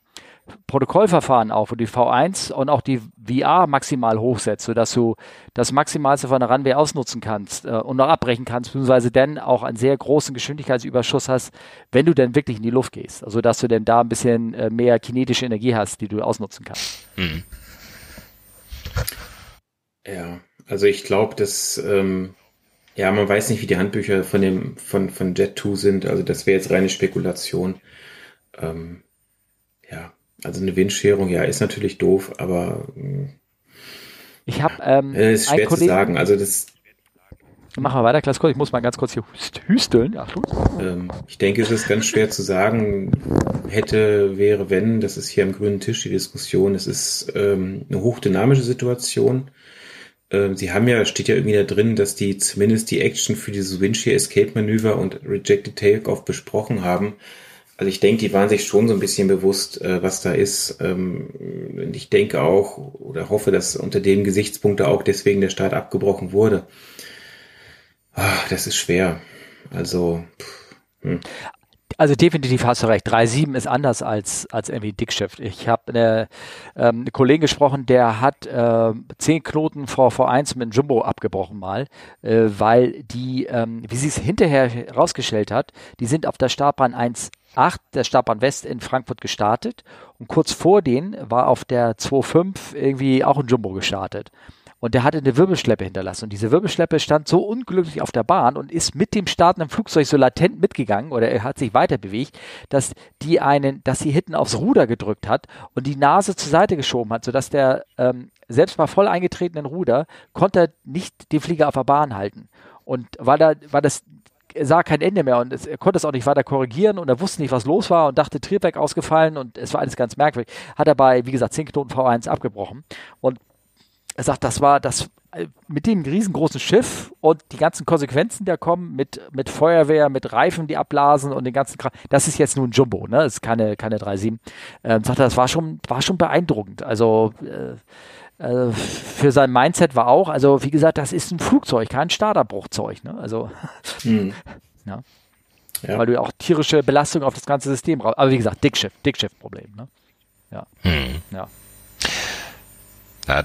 Protokollverfahren auch, wo die V1 und auch die VR maximal hochsetzt, sodass du das Maximalste von der Runway ausnutzen kannst äh, und noch abbrechen kannst, beziehungsweise dann auch einen sehr großen Geschwindigkeitsüberschuss hast, wenn du dann wirklich in die Luft gehst. Also dass du dann da ein bisschen äh, mehr kinetische Energie hast, die du ausnutzen kannst. Mhm. Ja, also ich glaube, dass ähm, ja, man weiß nicht, wie die Handbücher von dem von von Jet 2 sind. Also das wäre jetzt reine Spekulation. Ähm, also eine Windscherung, ja, ist natürlich doof, aber ich habe ähm, äh, ist schwer Kollegen, zu sagen. Also das Machen wir weiter, Klaus. Ich muss mal ganz kurz hier hüsteln. Achtung. Ähm, ich denke, es ist ganz schwer zu sagen. Hätte, wäre, wenn. Das ist hier am grünen Tisch die Diskussion. Es ist ähm, eine hochdynamische Situation. Ähm, Sie haben ja, steht ja irgendwie da drin, dass die zumindest die Action für dieses Windshear Escape Manöver und Rejected Takeoff besprochen haben. Also ich denke, die waren sich schon so ein bisschen bewusst, äh, was da ist. Ähm, ich denke auch oder hoffe, dass unter dem Gesichtspunkt auch deswegen der Start abgebrochen wurde. Ach, das ist schwer. Also. Pff, hm. Also definitiv hast du recht. 3.7 ist anders als, als irgendwie Dickshift. Ich habe eine, ähm, eine Kollegin gesprochen, der hat äh, 10 Knoten vor V1 mit Jumbo abgebrochen mal, äh, weil die, ähm, wie sie es hinterher rausgestellt hat, die sind auf der Startbahn 1 8 der Startbahn West in Frankfurt gestartet und kurz vor denen war auf der 2.5 irgendwie auch ein Jumbo gestartet. Und der hatte eine Wirbelschleppe hinterlassen. Und diese Wirbelschleppe stand so unglücklich auf der Bahn und ist mit dem startenden Flugzeug so latent mitgegangen oder er hat sich weiter bewegt, dass die einen, dass sie hinten aufs Ruder gedrückt hat und die Nase zur Seite geschoben hat, sodass der ähm, selbst mal voll eingetretenen Ruder konnte nicht den Flieger auf der Bahn halten. Und war da, war das er sah kein Ende mehr und es, er konnte es auch nicht weiter korrigieren und er wusste nicht, was los war und dachte, Triebwerk ausgefallen und es war alles ganz merkwürdig. Hat er bei, wie gesagt, 10 Knoten V1 abgebrochen und er sagt, das war das äh, mit dem riesengroßen Schiff und die ganzen Konsequenzen, die da kommen, mit, mit Feuerwehr, mit Reifen, die abblasen und den ganzen Kram. Das ist jetzt nur ein Jumbo, ne? Das ist keine, keine 3.7. Ähm, sagt er, das war schon, war schon beeindruckend. Also, äh, also für sein Mindset war auch, also wie gesagt, das ist ein Flugzeug, kein Starterbruchzeug. Ne? Also, hm. ja. ja. Weil du ja auch tierische Belastung auf das ganze System brauchst. Aber wie gesagt, Dickschiff, Dickschiff-Problem. Ne? Ja. Hm. ja. Ja,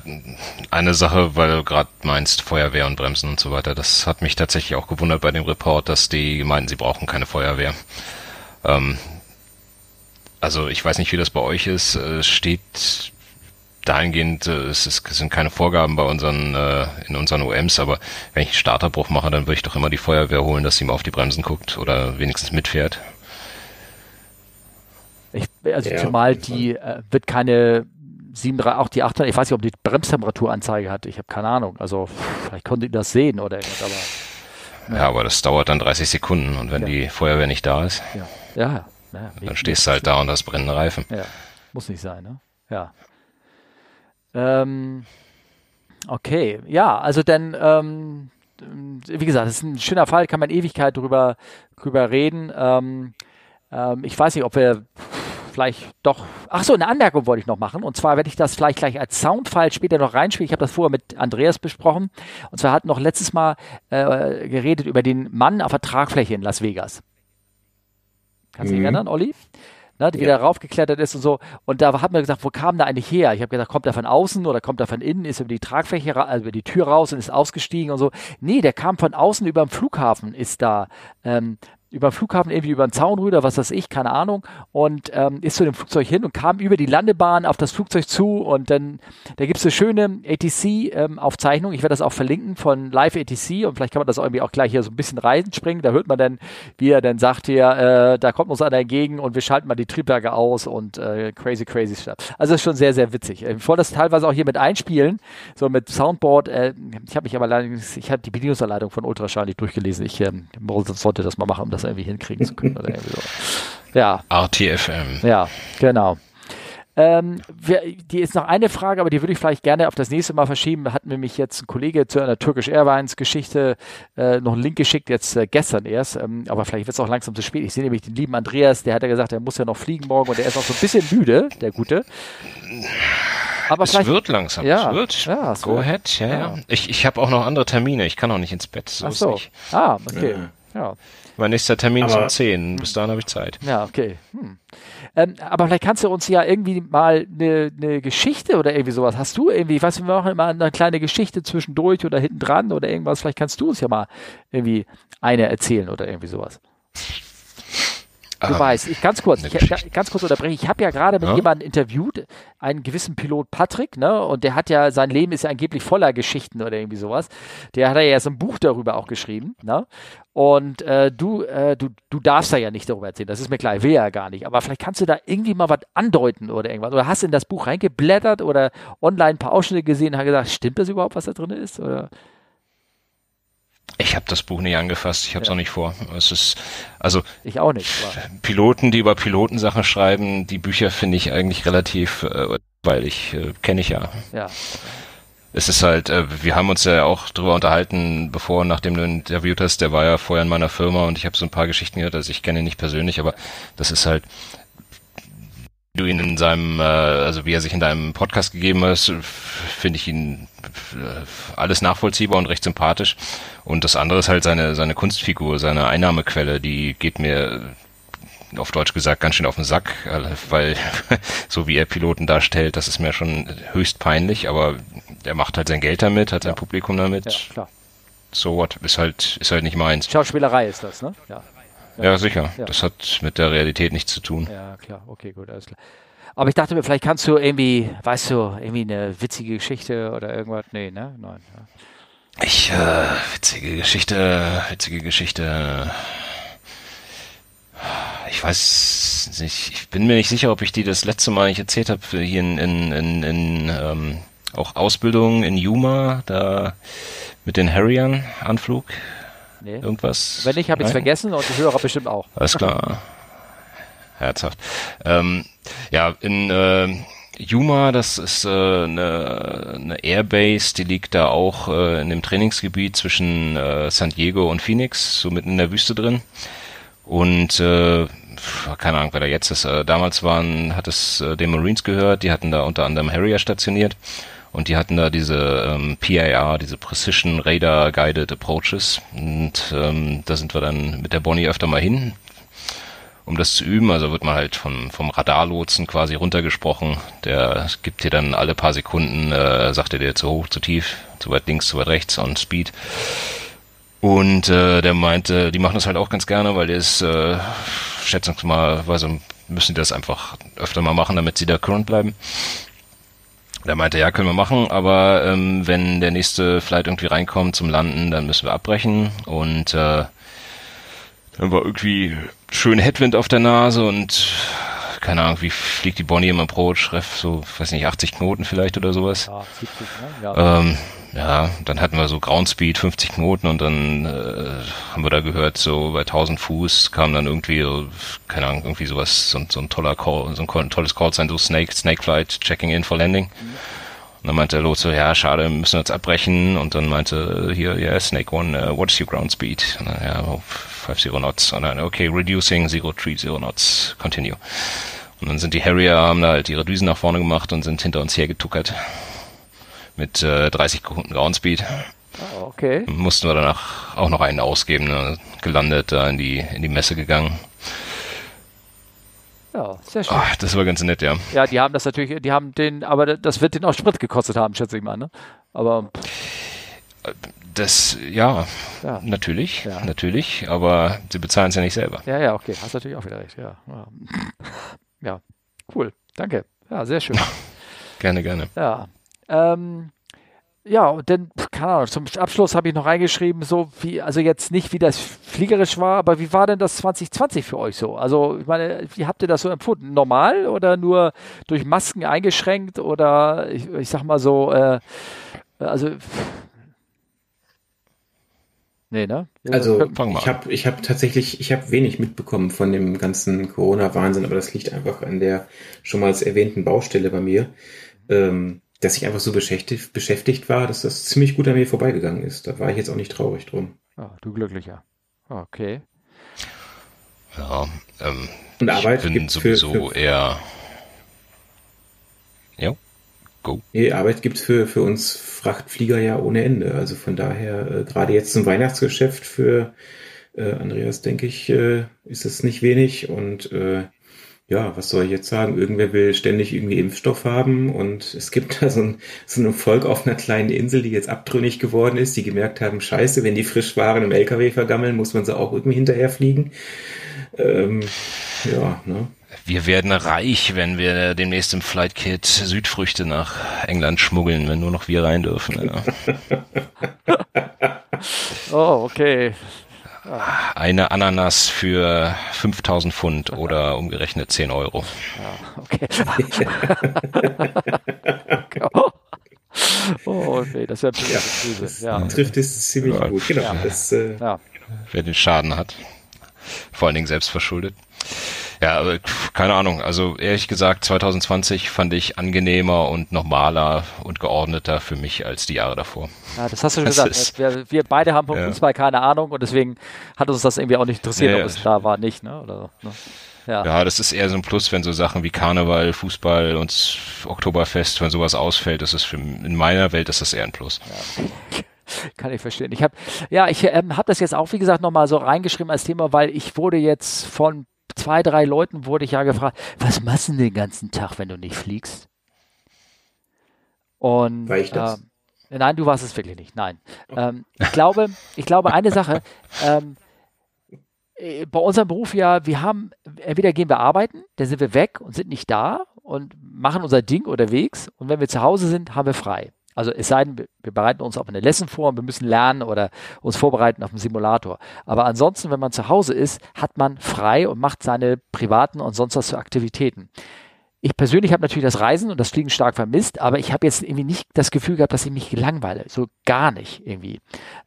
eine Sache, weil du gerade meinst, Feuerwehr und Bremsen und so weiter, das hat mich tatsächlich auch gewundert bei dem Report, dass die meinten, sie brauchen keine Feuerwehr. Ähm, also ich weiß nicht, wie das bei euch ist. Es steht dahingehend, äh, es, ist, es sind keine Vorgaben bei unseren, äh, in unseren OMs, aber wenn ich einen Starterbruch mache, dann würde ich doch immer die Feuerwehr holen, dass sie mal auf die Bremsen guckt oder wenigstens mitfährt. Ich, also ja, zumal die äh, wird keine 7, auch die 800, ich weiß nicht, ob die Bremstemperaturanzeige hat, ich habe keine Ahnung. Also vielleicht konnte ich das sehen oder irgendwas, aber. Ja. ja, aber das dauert dann 30 Sekunden und wenn ja. die Feuerwehr nicht da ist, ja, ja, ja dann stehst du halt da und hast brennende Reifen. Ja, muss nicht sein, ne? Ja. Ähm, Okay, ja, also dann, ähm, wie gesagt, das ist ein schöner Fall, kann man Ewigkeit drüber, drüber reden. Ähm, ähm, ich weiß nicht, ob wir vielleicht doch. Ach so, eine Anmerkung wollte ich noch machen. Und zwar werde ich das vielleicht gleich als Soundfile später noch reinspielen. Ich habe das vorher mit Andreas besprochen. Und zwar hat noch letztes Mal äh, geredet über den Mann auf der Tragfläche in Las Vegas. Kannst du mhm. dich erinnern, Olli? Ne, die ja. wieder raufgeklettert ist und so. Und da hat man gesagt, wo kam der eigentlich her? Ich habe gesagt, kommt er von außen oder kommt er von innen, ist über die Tragfläche, also über die Tür raus und ist ausgestiegen und so. Nee, der kam von außen über dem Flughafen, ist da ähm, über den Flughafen, irgendwie über den Zaun rüber, was weiß ich, keine Ahnung, und ähm, ist zu dem Flugzeug hin und kam über die Landebahn auf das Flugzeug zu und dann, da gibt es eine schöne ATC-Aufzeichnung, ähm, ich werde das auch verlinken von Live ATC und vielleicht kann man das irgendwie auch gleich hier so ein bisschen reinspringen, da hört man dann, wie er dann sagt hier, äh, da kommt uns einer entgegen und wir schalten mal die Triebwerke aus und äh, crazy, crazy stuff. Also das ist schon sehr, sehr witzig. Ich wollte das teilweise auch hier mit einspielen, so mit Soundboard, äh, ich habe mich aber leider, ich habe die Bedienungsanleitung von Ultraschall nicht durchgelesen, ich ähm, sollte das mal machen, um das irgendwie hinkriegen zu können. Oder irgendwie so. Ja. RTFM. Ja, genau. Ähm, wir, die ist noch eine Frage, aber die würde ich vielleicht gerne auf das nächste Mal verschieben. Hat mir mich jetzt ein Kollege zu einer Turkish Airlines Geschichte äh, noch einen Link geschickt, jetzt äh, gestern erst. Ähm, aber vielleicht wird es auch langsam zu spät. Ich sehe nämlich den lieben Andreas, der hat ja gesagt, er muss ja noch fliegen morgen und der ist auch so ein bisschen müde, der Gute. Aber es wird langsam. Ja, es wird. Ja, Go wird. ahead. Ja, ja. Ich, ich habe auch noch andere Termine. Ich kann auch nicht ins Bett. So Ach so. Ah, okay. Ja. Mein nächster Termin ist um 10. Bis dahin habe ich Zeit. Ja, okay. Hm. Ähm, aber vielleicht kannst du uns ja irgendwie mal eine, eine Geschichte oder irgendwie sowas. Hast du irgendwie, ich weiß, wir machen immer eine kleine Geschichte zwischendurch oder hinten dran oder irgendwas. Vielleicht kannst du uns ja mal irgendwie eine erzählen oder irgendwie sowas. Du ähm, weißt, ich ganz kurz, ich, ganz kurz unterbreche. Ich habe ja gerade mit ja? jemandem interviewt, einen gewissen Pilot Patrick, ne? Und der hat ja, sein Leben ist ja angeblich voller Geschichten oder irgendwie sowas. Der hat ja so ein Buch darüber auch geschrieben, ne? Und äh, du, äh, du, du darfst da ja nicht darüber erzählen, das ist mir klar, will ja gar nicht. Aber vielleicht kannst du da irgendwie mal was andeuten oder irgendwas. Oder hast du in das Buch reingeblättert oder online ein paar Ausschnitte gesehen und hast gesagt, stimmt das überhaupt, was da drin ist? Oder? Ich habe das Buch nicht angefasst, ich habe es ja. auch nicht vor. Es ist also ich auch nicht. Piloten, die über Pilotensachen schreiben, die Bücher finde ich eigentlich relativ, äh, weil ich äh, kenne ich ja. Ja. Es ist halt, äh, wir haben uns ja auch drüber unterhalten, bevor und nachdem du interviewt hast, der war ja vorher in meiner Firma und ich habe so ein paar Geschichten gehört, also ich kenne ihn nicht persönlich, aber das ist halt, du ihn in seinem, äh, also wie er sich in deinem Podcast gegeben hast, finde ich ihn äh, alles nachvollziehbar und recht sympathisch. Und das andere ist halt seine, seine Kunstfigur, seine Einnahmequelle, die geht mir auf Deutsch gesagt ganz schön auf den Sack, äh, weil so wie er Piloten darstellt, das ist mir schon höchst peinlich, aber er macht halt sein Geld damit, hat sein ja. Publikum damit. Ja, klar. So what, ist halt, ist halt nicht meins. Schauspielerei ist das, ne? Ja. Ja, sicher. Ja. Das hat mit der Realität nichts zu tun. Ja, klar. Okay, gut, alles klar. Aber ich dachte mir, vielleicht kannst du irgendwie, weißt du, irgendwie eine witzige Geschichte oder irgendwas. Nee, ne? Nein. Ja. Ich, äh, witzige Geschichte, witzige Geschichte. Ich weiß nicht, ich bin mir nicht sicher, ob ich die das letzte Mal nicht erzählt habe, hier in, in, in, in ähm, auch Ausbildung in Yuma, da mit den Harriern Anflug. Nee. Irgendwas? Wenn nicht, habe ich es vergessen und die Hörer bestimmt auch. Alles klar. Herzhaft. Ähm, ja, in äh, Yuma, das ist äh, eine, eine Airbase, die liegt da auch äh, in dem Trainingsgebiet zwischen äh, San Diego und Phoenix, so mitten in der Wüste drin. Und äh, keine Ahnung, wer da jetzt ist. Äh, damals waren, hat es äh, den Marines gehört, die hatten da unter anderem Harrier stationiert. Und die hatten da diese ähm, PAR, diese Precision Radar Guided Approaches. Und ähm, da sind wir dann mit der Bonnie öfter mal hin, um das zu üben. Also wird man halt vom, vom Radarlotsen quasi runtergesprochen. Der gibt dir dann alle paar Sekunden, äh, sagt er dir zu hoch, zu tief, zu weit links, zu weit rechts on Speed. Und äh, der meinte, die machen das halt auch ganz gerne, weil der ist äh, schätzungsweise müssen die das einfach öfter mal machen, damit sie da current bleiben. Der meinte, ja, können wir machen, aber ähm, wenn der nächste Flight irgendwie reinkommt zum Landen, dann müssen wir abbrechen. Und äh, dann war irgendwie schön Headwind auf der Nase und keine Ahnung, wie fliegt die Bonnie im Approach, Ref, so, weiß nicht, 80 Knoten vielleicht oder sowas. Ja, 70, ne? Ja. Ähm, ja, dann hatten wir so Groundspeed 50 Knoten und dann äh, haben wir da gehört, so bei 1000 Fuß kam dann irgendwie, keine Ahnung, irgendwie sowas, so, so ein toller Call, so ein tolles Call sein, so Snake, Snake Flight, Checking in for Landing. Mhm. Und dann meinte Lotso, ja, schade, müssen wir jetzt abbrechen. Und dann meinte hier, ja, yeah, Snake One, uh, what is your ground speed? Dann, ja, 50 Knots. Und dann, okay, reducing 030 Knots, continue. Und dann sind die Harrier, haben da halt ihre Düsen nach vorne gemacht und sind hinter uns hergetuckert. Mit äh, 30 Ground Speed. Oh, okay. Mussten wir danach auch noch einen ausgeben, ne? gelandet, da in die, in die Messe gegangen. Ja, sehr schön. Ach, das war ganz nett, ja. Ja, die haben das natürlich, die haben den, aber das wird den auch Sprit gekostet haben, schätze ich mal, ne? Aber. Das, ja, ja. natürlich, ja. natürlich, aber sie bezahlen es ja nicht selber. Ja, ja, okay, hast natürlich auch wieder recht, ja. Ja, ja. cool, danke. Ja, sehr schön. gerne, gerne. Ja. Ähm, ja, und dann, keine Ahnung, zum Abschluss habe ich noch reingeschrieben, so wie, also jetzt nicht, wie das fliegerisch war, aber wie war denn das 2020 für euch so? Also, ich meine, wie habt ihr das so empfunden? Normal oder nur durch Masken eingeschränkt oder ich, ich sag mal so, äh, also, nee, ne? Also, ich habe ich hab tatsächlich, ich habe wenig mitbekommen von dem ganzen Corona-Wahnsinn, aber das liegt einfach an der schon mal erwähnten Baustelle bei mir. Ähm, dass ich einfach so beschäftigt, beschäftigt war, dass das ziemlich gut an mir vorbeigegangen ist. Da war ich jetzt auch nicht traurig drum. Oh, du glücklicher. Okay. Ja, ähm, Und Arbeit ich bin sowieso für, für, eher. Ja, go. Nee, Arbeit gibt es für, für uns Frachtflieger ja ohne Ende. Also von daher, äh, gerade jetzt zum Weihnachtsgeschäft für äh, Andreas, denke ich, äh, ist es nicht wenig. Und äh, ja, was soll ich jetzt sagen? Irgendwer will ständig irgendwie Impfstoff haben und es gibt da so ein, so ein Volk auf einer kleinen Insel, die jetzt abtrünnig geworden ist, die gemerkt haben, scheiße, wenn die Frischwaren im LKW vergammeln, muss man sie auch irgendwie hinterherfliegen. Ähm, ja, ne? Wir werden reich, wenn wir demnächst im Flight Kit Südfrüchte nach England schmuggeln, wenn nur noch wir rein dürfen. Ja. oh, okay. Eine Ananas für 5000 Pfund oder umgerechnet 10 Euro. Ja, okay. oh, nee, das wäre ja, böse. Ja. Trifft es ziemlich ja. gut. Genau. Ja. Das, äh, ja. Wer den Schaden hat. Vor allen Dingen selbst verschuldet. Ja, aber keine Ahnung. Also ehrlich gesagt, 2020 fand ich angenehmer und normaler und geordneter für mich als die Jahre davor. Ja, das hast du schon das gesagt. Wir, wir, beide haben vom ja. Fußball keine Ahnung und deswegen hat uns das irgendwie auch nicht interessiert, nee, ob es da war, nicht. Ne? Oder, ne? Ja. ja, das ist eher so ein Plus, wenn so Sachen wie Karneval, Fußball und Oktoberfest, wenn sowas ausfällt, das ist für, in meiner Welt ist das eher ein Plus. Ja. Kann ich verstehen. Ich habe ja, ich ähm, habe das jetzt auch wie gesagt nochmal so reingeschrieben als Thema, weil ich wurde jetzt von zwei, drei Leuten wurde ich ja gefragt, was machst du denn den ganzen Tag, wenn du nicht fliegst? Und War ich das? Äh, nein, du warst es wirklich nicht. Nein. Ähm, ich glaube, ich glaube eine Sache. Ähm, äh, bei unserem Beruf ja, wir haben, entweder gehen wir arbeiten, dann sind wir weg und sind nicht da und machen unser Ding unterwegs und wenn wir zu Hause sind, haben wir frei. Also es sei denn, wir bereiten uns auf eine Lesson vor und wir müssen lernen oder uns vorbereiten auf einen Simulator. Aber ansonsten, wenn man zu Hause ist, hat man frei und macht seine privaten und sonst was für Aktivitäten. Ich persönlich habe natürlich das Reisen und das Fliegen stark vermisst, aber ich habe jetzt irgendwie nicht das Gefühl gehabt, dass ich mich langweile. So gar nicht irgendwie.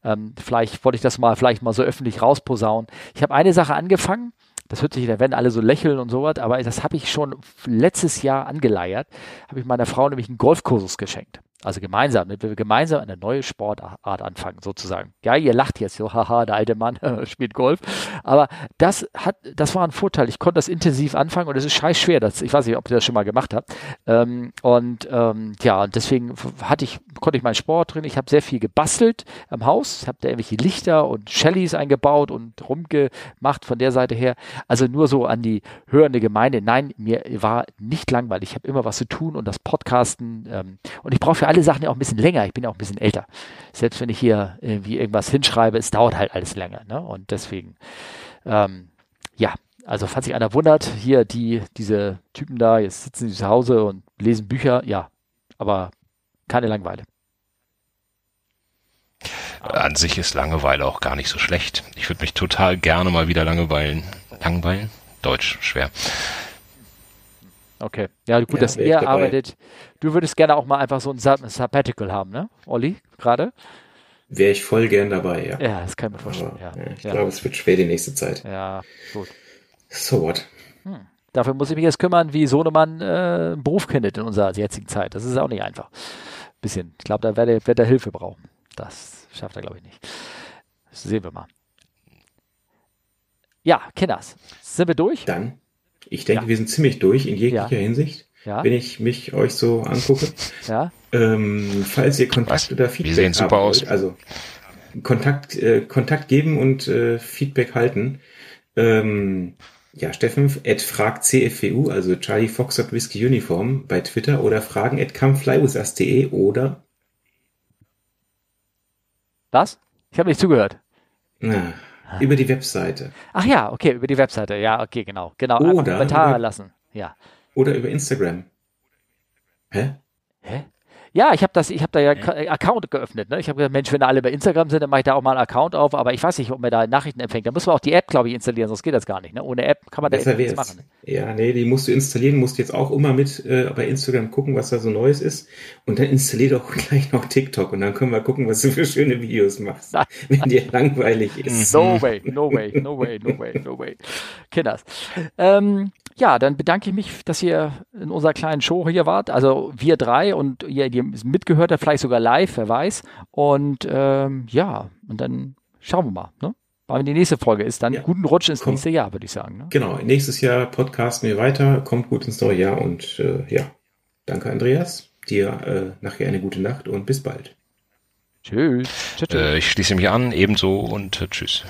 Ähm, vielleicht wollte ich das mal, vielleicht mal so öffentlich rausposaunen. Ich habe eine Sache angefangen, das hört sich, da werden alle so lächeln und sowas, aber das habe ich schon letztes Jahr angeleiert, habe ich meiner Frau nämlich einen Golfkursus geschenkt. Also gemeinsam, damit wir gemeinsam eine neue Sportart anfangen, sozusagen. Ja, ihr lacht jetzt so, haha, der alte Mann spielt Golf. Aber das hat, das war ein Vorteil. Ich konnte das intensiv anfangen und es ist scheiß schwer. Das, ich weiß nicht, ob ihr das schon mal gemacht habt. Ähm, und ähm, ja, deswegen hatte ich, konnte ich meinen Sport drin. Ich habe sehr viel gebastelt am Haus. Ich habe da irgendwelche Lichter und Shellys eingebaut und rumgemacht von der Seite her. Also nur so an die hörende Gemeinde. Nein, mir war nicht langweilig. Ich habe immer was zu tun und das Podcasten. Ähm, und ich brauche für alle Sachen ja auch ein bisschen länger. Ich bin ja auch ein bisschen älter. Selbst wenn ich hier irgendwie irgendwas hinschreibe, es dauert halt alles länger. Ne? Und deswegen, ähm, ja, also falls sich einer wundert, hier die, diese Typen da, jetzt sitzen sie zu Hause und lesen Bücher, ja, aber keine Langeweile. An sich ist Langeweile auch gar nicht so schlecht. Ich würde mich total gerne mal wieder langweilen. Langweilen? Deutsch, schwer. Okay. Ja, gut, ja, dass ihr dabei. arbeitet. Du würdest gerne auch mal einfach so ein Sabbatical haben, ne? Olli, gerade? Wäre ich voll gern dabei, ja. Ja, das kann ich mir vorstellen. Aber, ja. Ich ja. glaube, es wird schwer die nächste Zeit. Ja, gut. So what? Hm. Dafür muss ich mich jetzt kümmern, wie Sohnemann äh, einen Beruf findet in unserer jetzigen Zeit. Das ist auch nicht einfach. bisschen. Ich glaube, da wird er, wird er Hilfe brauchen. Das schafft er, glaube ich, nicht. Das sehen wir mal. Ja, Kinders, sind wir durch? Dann, ich denke, ja. wir sind ziemlich durch in jeglicher ja. Hinsicht, ja. wenn ich mich euch so angucke. Ja. Ähm, falls ihr Kontakt Was? oder Feedback Wir sehen super aus. Wollt, also Kontakt, äh, Kontakt geben und äh, Feedback halten. Ähm, ja, Steffen, at frag CFWU, also Charlie Foxtrot Whiskey Uniform bei Twitter oder fragen at comeflywithus.de oder Was? Ich habe nicht zugehört. Na, über die Webseite. Ach ja, okay, über die Webseite. Ja, okay, genau. Genau, oder Kommentare über, lassen. Ja. Oder über Instagram. Hä? Hä? Ja, ich habe das, ich habe da ja äh, Account geöffnet. Ne? Ich habe gesagt, Mensch, wenn alle bei Instagram sind, dann mache ich da auch mal einen Account auf. Aber ich weiß nicht, ob man da Nachrichten empfängt. Da muss man auch die App, glaube ich, installieren, sonst geht das gar nicht. Ne? Ohne App kann man da nichts machen. Ja, nee, die musst du installieren, musst jetzt auch immer mit äh, bei Instagram gucken, was da so Neues ist. Und dann installier doch gleich noch TikTok und dann können wir gucken, was du für schöne Videos machst, Nein. wenn dir langweilig ist. No way, no way, no way, no way, no way. Kinders. Ähm, ja, dann bedanke ich mich, dass ihr in unserer kleinen Show hier wart. Also wir drei und ihr, die mitgehört habt, vielleicht sogar live, wer weiß. Und ähm, ja, und dann schauen wir mal, ne? Weil die nächste Folge ist, dann ja. guten Rutsch ins Komm. nächste Jahr, würde ich sagen. Ne? Genau, nächstes Jahr podcasten wir weiter, kommt gut ins neue Jahr und äh, ja, danke Andreas, dir äh, nachher eine gute Nacht und bis bald. Tschüss. tschüss. Äh, ich schließe mich an, ebenso und äh, tschüss.